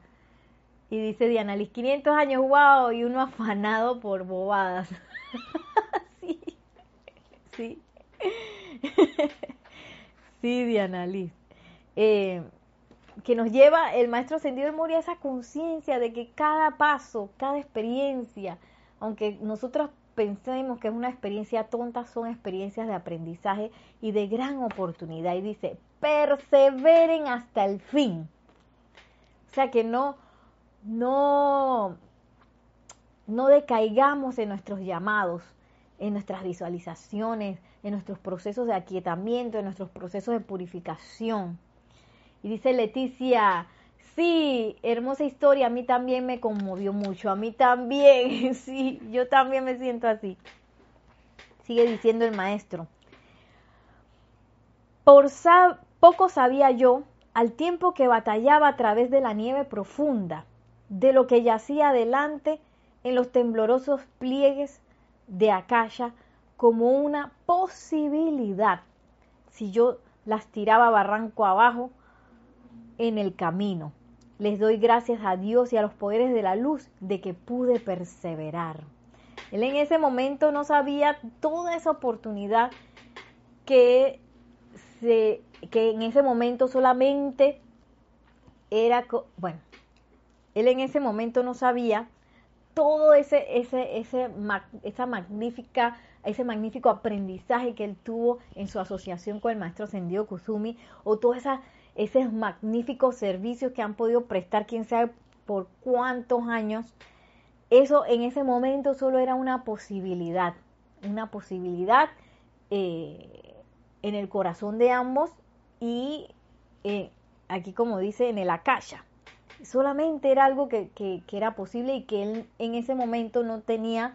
Y dice Diana Liz, 500 años, wow, y uno afanado por bobadas. [laughs] sí, sí. [laughs] sí, Diana Liz. Eh, que nos lleva el maestro ascendido de Moria a esa conciencia de que cada paso, cada experiencia, aunque nosotros pensemos que es una experiencia tonta, son experiencias de aprendizaje y de gran oportunidad. Y dice, perseveren hasta el fin. O sea que no, no, no decaigamos en nuestros llamados, en nuestras visualizaciones, en nuestros procesos de aquietamiento, en nuestros procesos de purificación. Y dice Leticia, sí, hermosa historia, a mí también me conmovió mucho, a mí también, [laughs] sí, yo también me siento así. Sigue diciendo el maestro. Por poco sabía yo, al tiempo que batallaba a través de la nieve profunda, de lo que yacía adelante en los temblorosos pliegues de Akasha como una posibilidad si yo las tiraba barranco abajo en el camino. Les doy gracias a Dios y a los poderes de la luz de que pude perseverar. Él en ese momento no sabía toda esa oportunidad que, se, que en ese momento solamente era, bueno, él en ese momento no sabía todo ese, ese, ese, esa magnífica, ese magnífico aprendizaje que él tuvo en su asociación con el maestro Sendio Kusumi, o toda esa esos magníficos servicios que han podido prestar, quién sabe por cuántos años, eso en ese momento solo era una posibilidad, una posibilidad eh, en el corazón de ambos y eh, aquí como dice en el akasha. Solamente era algo que, era posible y que él en ese momento no tenía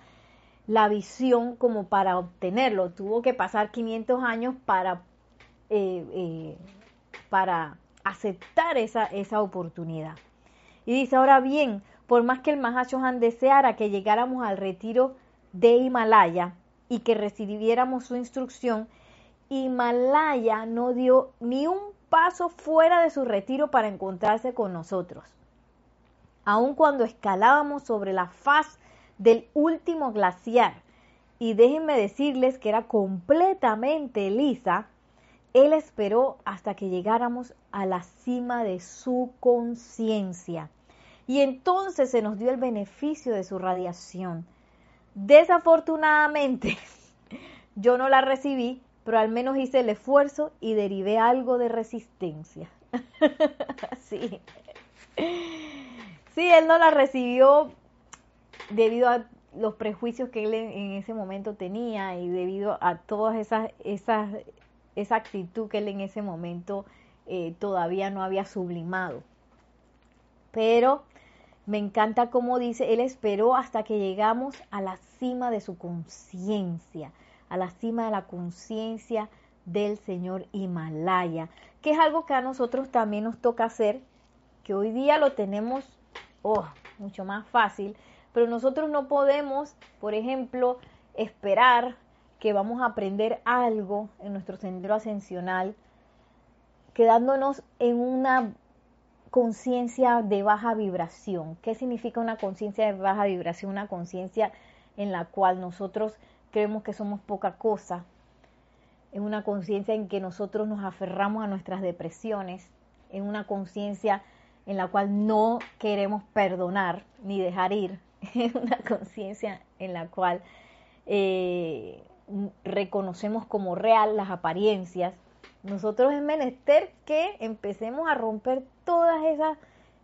la visión como para obtenerlo. Tuvo que pasar 500 años para eh, para aceptar esa, esa oportunidad. Y dice, ahora bien, por más que el Mahashohan deseara que llegáramos al retiro de Himalaya y que recibiéramos su instrucción, Himalaya no dio ni un paso fuera de su retiro para encontrarse con nosotros. Aun cuando escalábamos sobre la faz del último glaciar, y déjenme decirles que era completamente lisa, él esperó hasta que llegáramos a la cima de su conciencia y entonces se nos dio el beneficio de su radiación. Desafortunadamente, [laughs] yo no la recibí, pero al menos hice el esfuerzo y derivé algo de resistencia. [laughs] sí. Sí, él no la recibió debido a los prejuicios que él en ese momento tenía y debido a todas esas, esas esa actitud que él en ese momento eh, todavía no había sublimado. Pero me encanta como dice, él esperó hasta que llegamos a la cima de su conciencia, a la cima de la conciencia del Señor Himalaya, que es algo que a nosotros también nos toca hacer, que hoy día lo tenemos oh, mucho más fácil, pero nosotros no podemos, por ejemplo, esperar que vamos a aprender algo en nuestro sendero ascensional, quedándonos en una conciencia de baja vibración. ¿Qué significa una conciencia de baja vibración? Una conciencia en la cual nosotros creemos que somos poca cosa, en una conciencia en que nosotros nos aferramos a nuestras depresiones, en una conciencia en la cual no queremos perdonar ni dejar ir, [laughs] en una conciencia en la cual eh, reconocemos como real las apariencias, nosotros es menester que empecemos a romper todas esas,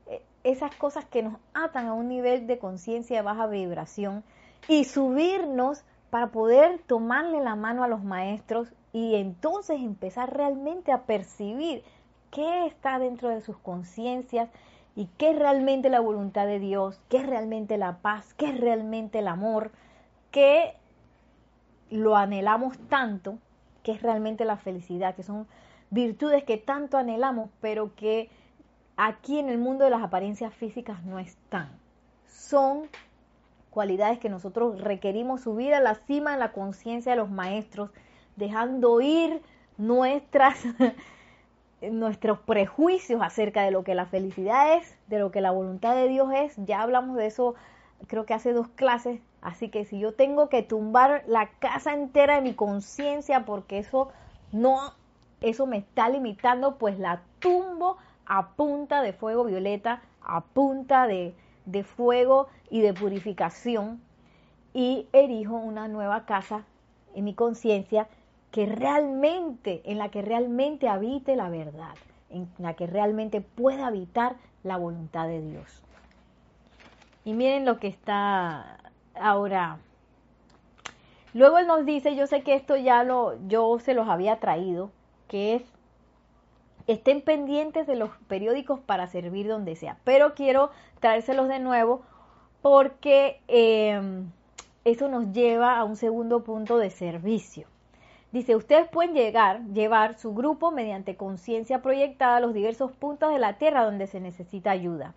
eh, esas cosas que nos atan a un nivel de conciencia de baja vibración y subirnos para poder tomarle la mano a los maestros y entonces empezar realmente a percibir qué está dentro de sus conciencias y qué es realmente la voluntad de Dios, qué es realmente la paz, qué es realmente el amor, qué lo anhelamos tanto, que es realmente la felicidad, que son virtudes que tanto anhelamos, pero que aquí en el mundo de las apariencias físicas no están. Son cualidades que nosotros requerimos subir a la cima de la conciencia de los maestros, dejando ir nuestras [laughs] nuestros prejuicios acerca de lo que la felicidad es, de lo que la voluntad de Dios es. Ya hablamos de eso, creo que hace dos clases. Así que si yo tengo que tumbar la casa entera de mi conciencia porque eso no, eso me está limitando, pues la tumbo a punta de fuego violeta, a punta de, de fuego y de purificación y erijo una nueva casa en mi conciencia que realmente, en la que realmente habite la verdad, en la que realmente pueda habitar la voluntad de Dios. Y miren lo que está ahora. Luego él nos dice, yo sé que esto ya lo, yo se los había traído, que es, estén pendientes de los periódicos para servir donde sea, pero quiero traérselos de nuevo porque eh, eso nos lleva a un segundo punto de servicio. Dice, ustedes pueden llegar, llevar su grupo mediante conciencia proyectada a los diversos puntos de la Tierra donde se necesita ayuda.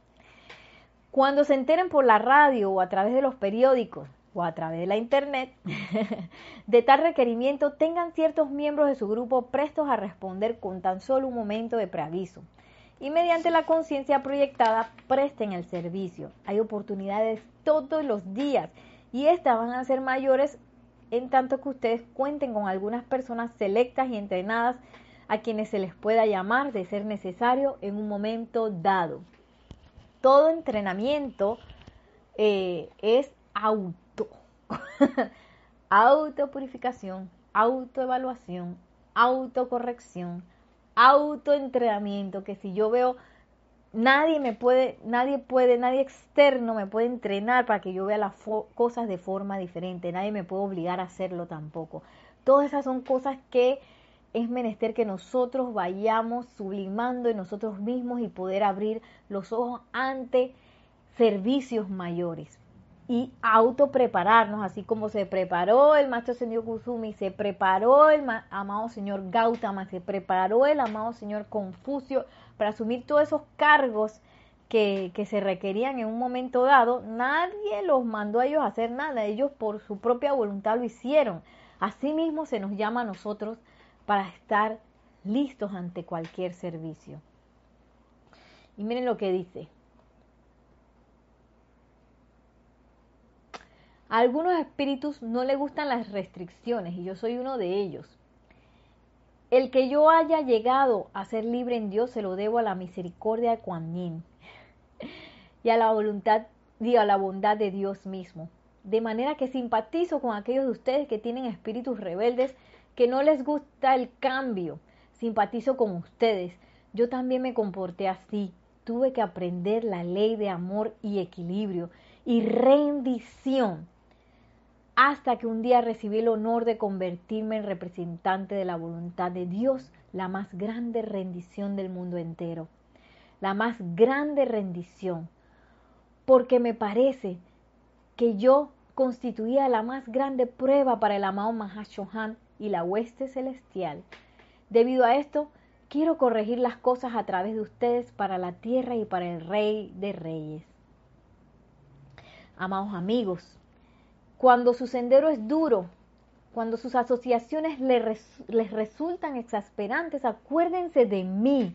Cuando se enteren por la radio o a través de los periódicos o a través de la Internet [laughs] de tal requerimiento, tengan ciertos miembros de su grupo prestos a responder con tan solo un momento de preaviso. Y mediante la conciencia proyectada, presten el servicio. Hay oportunidades todos los días y estas van a ser mayores en tanto que ustedes cuenten con algunas personas selectas y entrenadas a quienes se les pueda llamar de ser necesario en un momento dado. Todo entrenamiento eh, es auto, [laughs] autopurificación, autoevaluación, autocorrección, autoentrenamiento, que si yo veo nadie me puede, nadie puede, nadie externo me puede entrenar para que yo vea las cosas de forma diferente, nadie me puede obligar a hacerlo tampoco. Todas esas son cosas que es menester que nosotros vayamos sublimando en nosotros mismos y poder abrir los ojos ante servicios mayores y autoprepararnos, así como se preparó el maestro señor Kusumi, se preparó el amado señor Gautama, se preparó el amado señor Confucio para asumir todos esos cargos que, que, se requerían en un momento dado, nadie los mandó a ellos a hacer nada, ellos por su propia voluntad lo hicieron. Asimismo se nos llama a nosotros para estar listos ante cualquier servicio. Y miren lo que dice. A algunos espíritus no le gustan las restricciones y yo soy uno de ellos. El que yo haya llegado a ser libre en Dios se lo debo a la misericordia de Kuan Yin y a la voluntad y a la bondad de Dios mismo. De manera que simpatizo con aquellos de ustedes que tienen espíritus rebeldes que no les gusta el cambio. Simpatizo con ustedes. Yo también me comporté así. Tuve que aprender la ley de amor y equilibrio y rendición hasta que un día recibí el honor de convertirme en representante de la voluntad de Dios, la más grande rendición del mundo entero, la más grande rendición, porque me parece que yo constituía la más grande prueba para el amado Mahashohan y la hueste celestial. Debido a esto, quiero corregir las cosas a través de ustedes para la tierra y para el Rey de Reyes. Amados amigos, cuando su sendero es duro, cuando sus asociaciones les, resultan exasperantes, acuérdense de mí.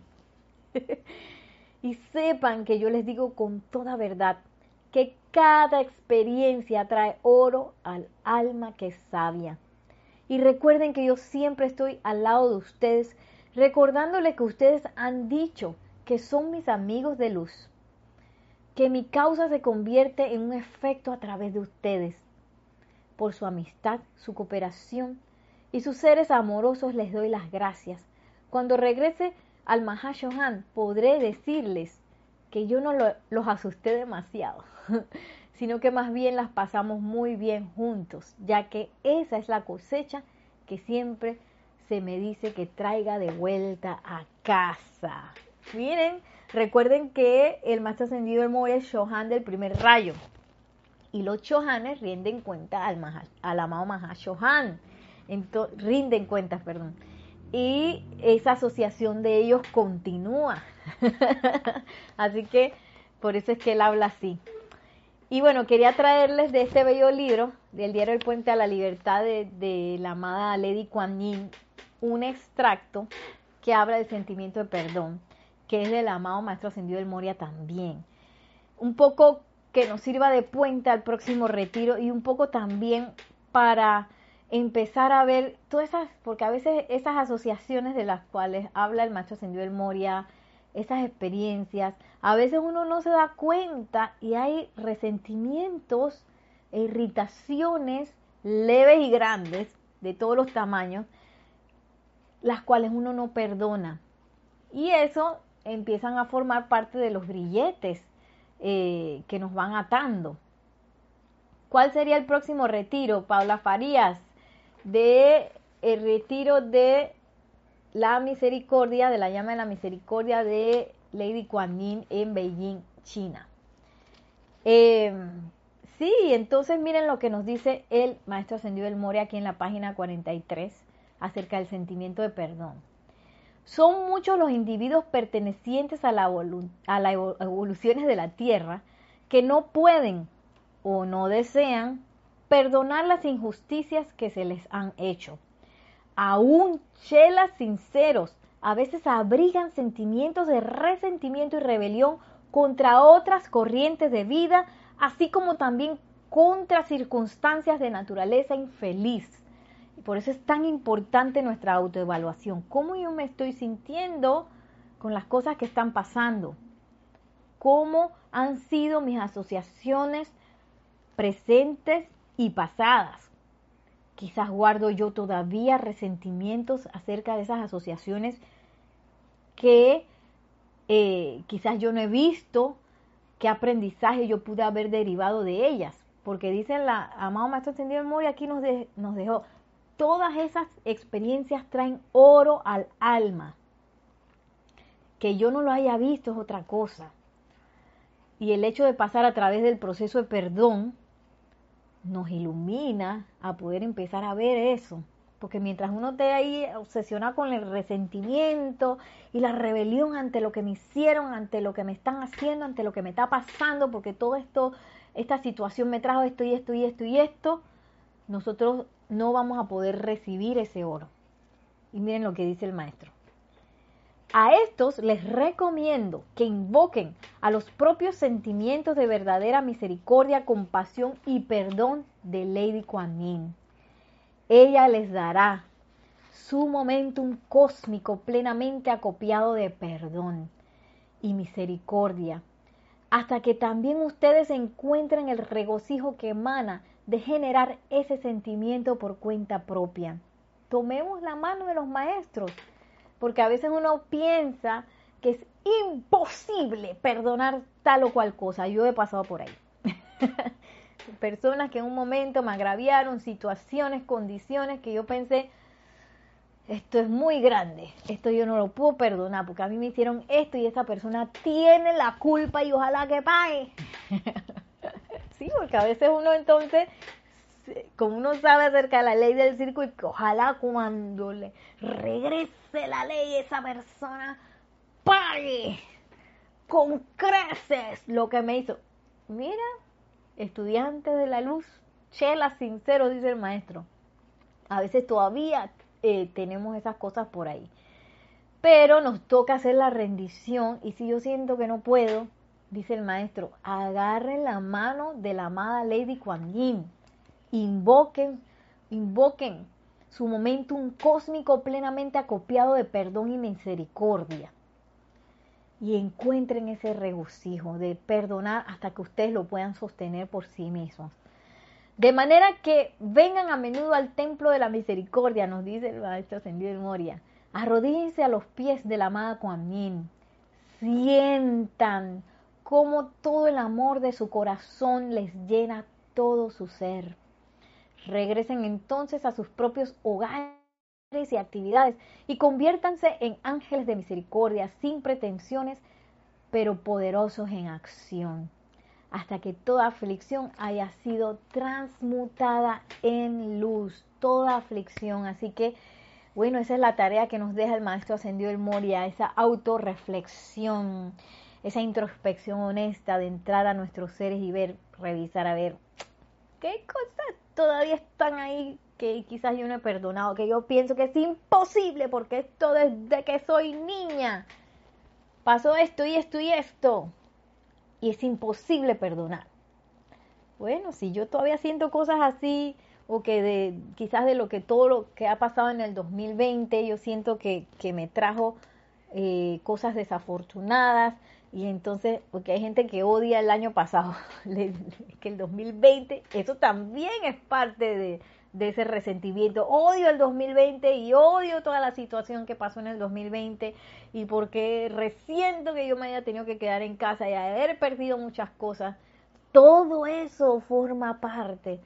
[laughs] y sepan que yo les digo con toda verdad que cada experiencia trae oro al alma que es sabia. Y recuerden que yo siempre estoy al lado de ustedes, recordándole que ustedes han dicho que son mis amigos de luz, que mi causa se convierte en un efecto a través de ustedes. Por su amistad, su cooperación y sus seres amorosos les doy las gracias. Cuando regrese al Mahashohan podré decirles que yo no los asusté demasiado, [laughs] sino que más bien las pasamos muy bien juntos, ya que esa es la cosecha que siempre se me dice que traiga de vuelta a casa. Miren, recuerden que el más ascendido del Moria es Shohan del primer rayo. Y los Shohanes rinden cuenta al, al amado Mahashohan. rinden cuentas, perdón. Y esa asociación de ellos continúa. [laughs] Así que por eso es que él habla así. Y bueno, quería traerles de este bello libro, del diario El Puente a la Libertad de, la amada Lady Kuan Yin, un extracto que habla del sentimiento de perdón, que es del amado Maestro Ascendido del Moria también. Un poco que nos sirva de puente al próximo retiro y un poco también para empezar a ver todas esas, porque a veces esas asociaciones de las cuales habla el Maestro Ascendido del Moria, esas experiencias, a veces uno no se da cuenta y hay resentimientos irritaciones leves y grandes de todos los tamaños, las cuales uno no perdona. Y eso empiezan a formar parte de los grilletes eh, que nos van atando. ¿Cuál sería el próximo retiro, Paula Farías? De el retiro de la misericordia, de la llama de la misericordia de Lady Kuan Yin en Beijing, China. Em, sí, entonces miren lo que nos dice el maestro ascendido del More aquí en la página 43 acerca del sentimiento de perdón. Son muchos los individuos pertenecientes a, a las evoluciones de la Tierra que no pueden o no desean perdonar las injusticias que se les han hecho aún chelas sinceros, a veces abrigan sentimientos de resentimiento y rebelión contra otras corrientes de vida, así como también contra circunstancias de naturaleza infeliz. Y por eso es tan importante nuestra autoevaluación. ¿Cómo yo me estoy sintiendo con las cosas que están pasando? ¿Cómo han sido mis asociaciones presentes y pasadas? Quizás guardo yo todavía resentimientos acerca de esas asociaciones que eh, quizás yo no he visto qué aprendizaje yo pude haber derivado de ellas. Porque dicen la amado Maestro Ascendido Mori aquí nos, nos dejó, todas esas experiencias traen oro al alma. Que yo no lo haya visto es otra cosa. Y el hecho de pasar a través del proceso de perdón nos ilumina a poder empezar a ver eso. Porque mientras uno esté ahí obsesionado con el resentimiento y la rebelión ante lo que me hicieron, ante lo que me están haciendo, ante lo que me está pasando, porque todo esto, esta situación me trajo esto y esto y esto y esto, nosotros no vamos a poder recibir ese oro. Y miren lo que dice el maestro. A estos les recomiendo que invoquen a los propios sentimientos de verdadera misericordia, compasión y perdón de Lady Kuan Yin. Ella les dará su momentum cósmico plenamente acopiado de perdón y misericordia, hasta que también ustedes encuentren el regocijo que emana de generar ese sentimiento por cuenta propia. Tomemos la mano de los maestros porque a veces uno piensa que es imposible perdonar tal o cual cosa. Yo he pasado por ahí. [laughs] Personas que en un momento me agraviaron, situaciones, condiciones que yo pensé, esto es muy grande, esto yo no lo puedo perdonar porque a mí me hicieron esto y esa persona tiene la culpa y ojalá que pague. [laughs] Sí, porque a veces uno entonces, como uno sabe acerca de la ley del circo, y ojalá cuando le regrese la ley, esa persona pague con creces lo que me hizo. Mira, estudiante de la luz, chela sincero, dice el maestro. A veces todavía eh, tenemos esas cosas por ahí. Pero nos toca hacer la rendición y si yo siento que no puedo, dice el maestro, agarren la mano de la amada Lady Kuan Yin, invoquen, invoquen su momentum cósmico plenamente acopiado de perdón y misericordia y encuentren ese regocijo de perdonar hasta que ustedes lo puedan sostener por sí mismos. De manera que vengan a menudo al templo de la misericordia, nos dice el maestro ascendido de Moria. Arrodíjense a los pies de la amada Kuan Yin. Sientan cómo todo el amor de su corazón les llena todo su ser. Regresen entonces a sus propios hogares y actividades y conviértanse en ángeles de misericordia sin pretensiones, pero poderosos en acción, hasta que toda aflicción haya sido transmutada en luz, toda aflicción. Así que, bueno, esa es la tarea que nos deja el Maestro Ascendido el Moria, esa autorreflexión, esa introspección honesta de entrar a nuestros seres y ver, revisar, a ver qué cosas todavía están ahí que quizás yo no he perdonado, que yo pienso que es imposible porque esto desde que soy niña pasó esto y esto y esto y es imposible perdonar. Bueno, si yo todavía siento cosas así o que de quizás de lo que todo lo que ha pasado en el 2020 yo siento que, que me trajo eh, cosas desafortunadas y entonces, porque hay gente que odia el año pasado, [laughs] que el 2020, eso también es parte de, de ese resentimiento. Odio el 2020 y odio toda la situación que pasó en el 2020 y porque resiento que yo me haya tenido que quedar en casa y haber perdido muchas cosas. Todo eso forma parte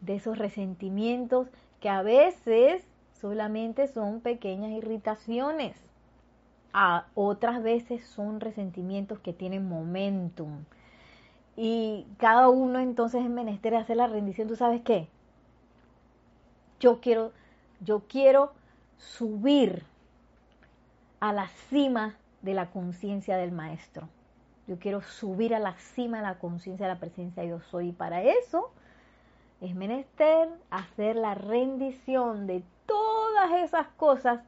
de esos resentimientos que a veces solamente son pequeñas irritaciones. A otras veces son resentimientos que tienen momentum. Y cada uno entonces es menester hacer la rendición. ¿Tú sabes qué? Yo quiero, yo quiero subir a la cima de la conciencia del maestro. Yo quiero subir a la cima de la conciencia de la presencia yo soy. Y para eso es menester hacer la rendición de todas esas cosas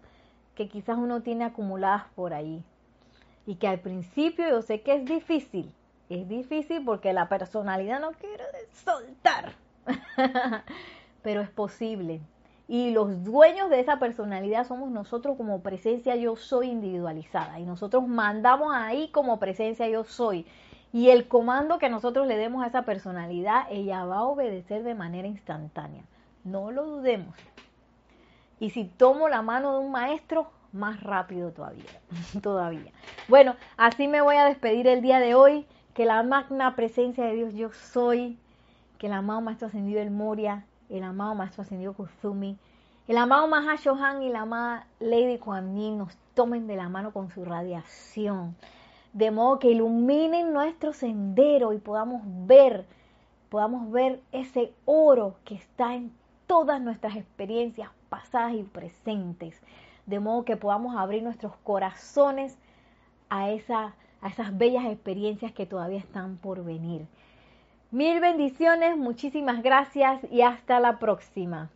que quizás uno tiene acumuladas por ahí. Y que al principio yo sé que es difícil. Es difícil porque la personalidad no quiere soltar. [laughs] pero es posible. Y los dueños de esa personalidad somos nosotros como presencia yo soy individualizada. Y nosotros mandamos ahí como presencia yo soy. Y el comando que nosotros le demos a esa personalidad, ella va a obedecer de manera instantánea. No lo dudemos. Y si tomo la mano de un maestro, más rápido todavía. [laughs] todavía. Bueno, así me voy a despedir el día de hoy. Que la magna presencia de Dios yo soy, que el amado Maestro Ascendido el Moria el amado Maestro Ascendido Kusumi, el amado Mahashohan y la amada Lady Kuan nos tomen de la mano con su radiación, de modo que iluminen nuestro sendero y podamos ver, podamos ver ese oro que está en todas nuestras experiencias pasadas y presentes, de modo que podamos abrir nuestros corazones a, esa, a esas bellas experiencias que todavía están por venir. Mil bendiciones, muchísimas gracias y hasta la próxima.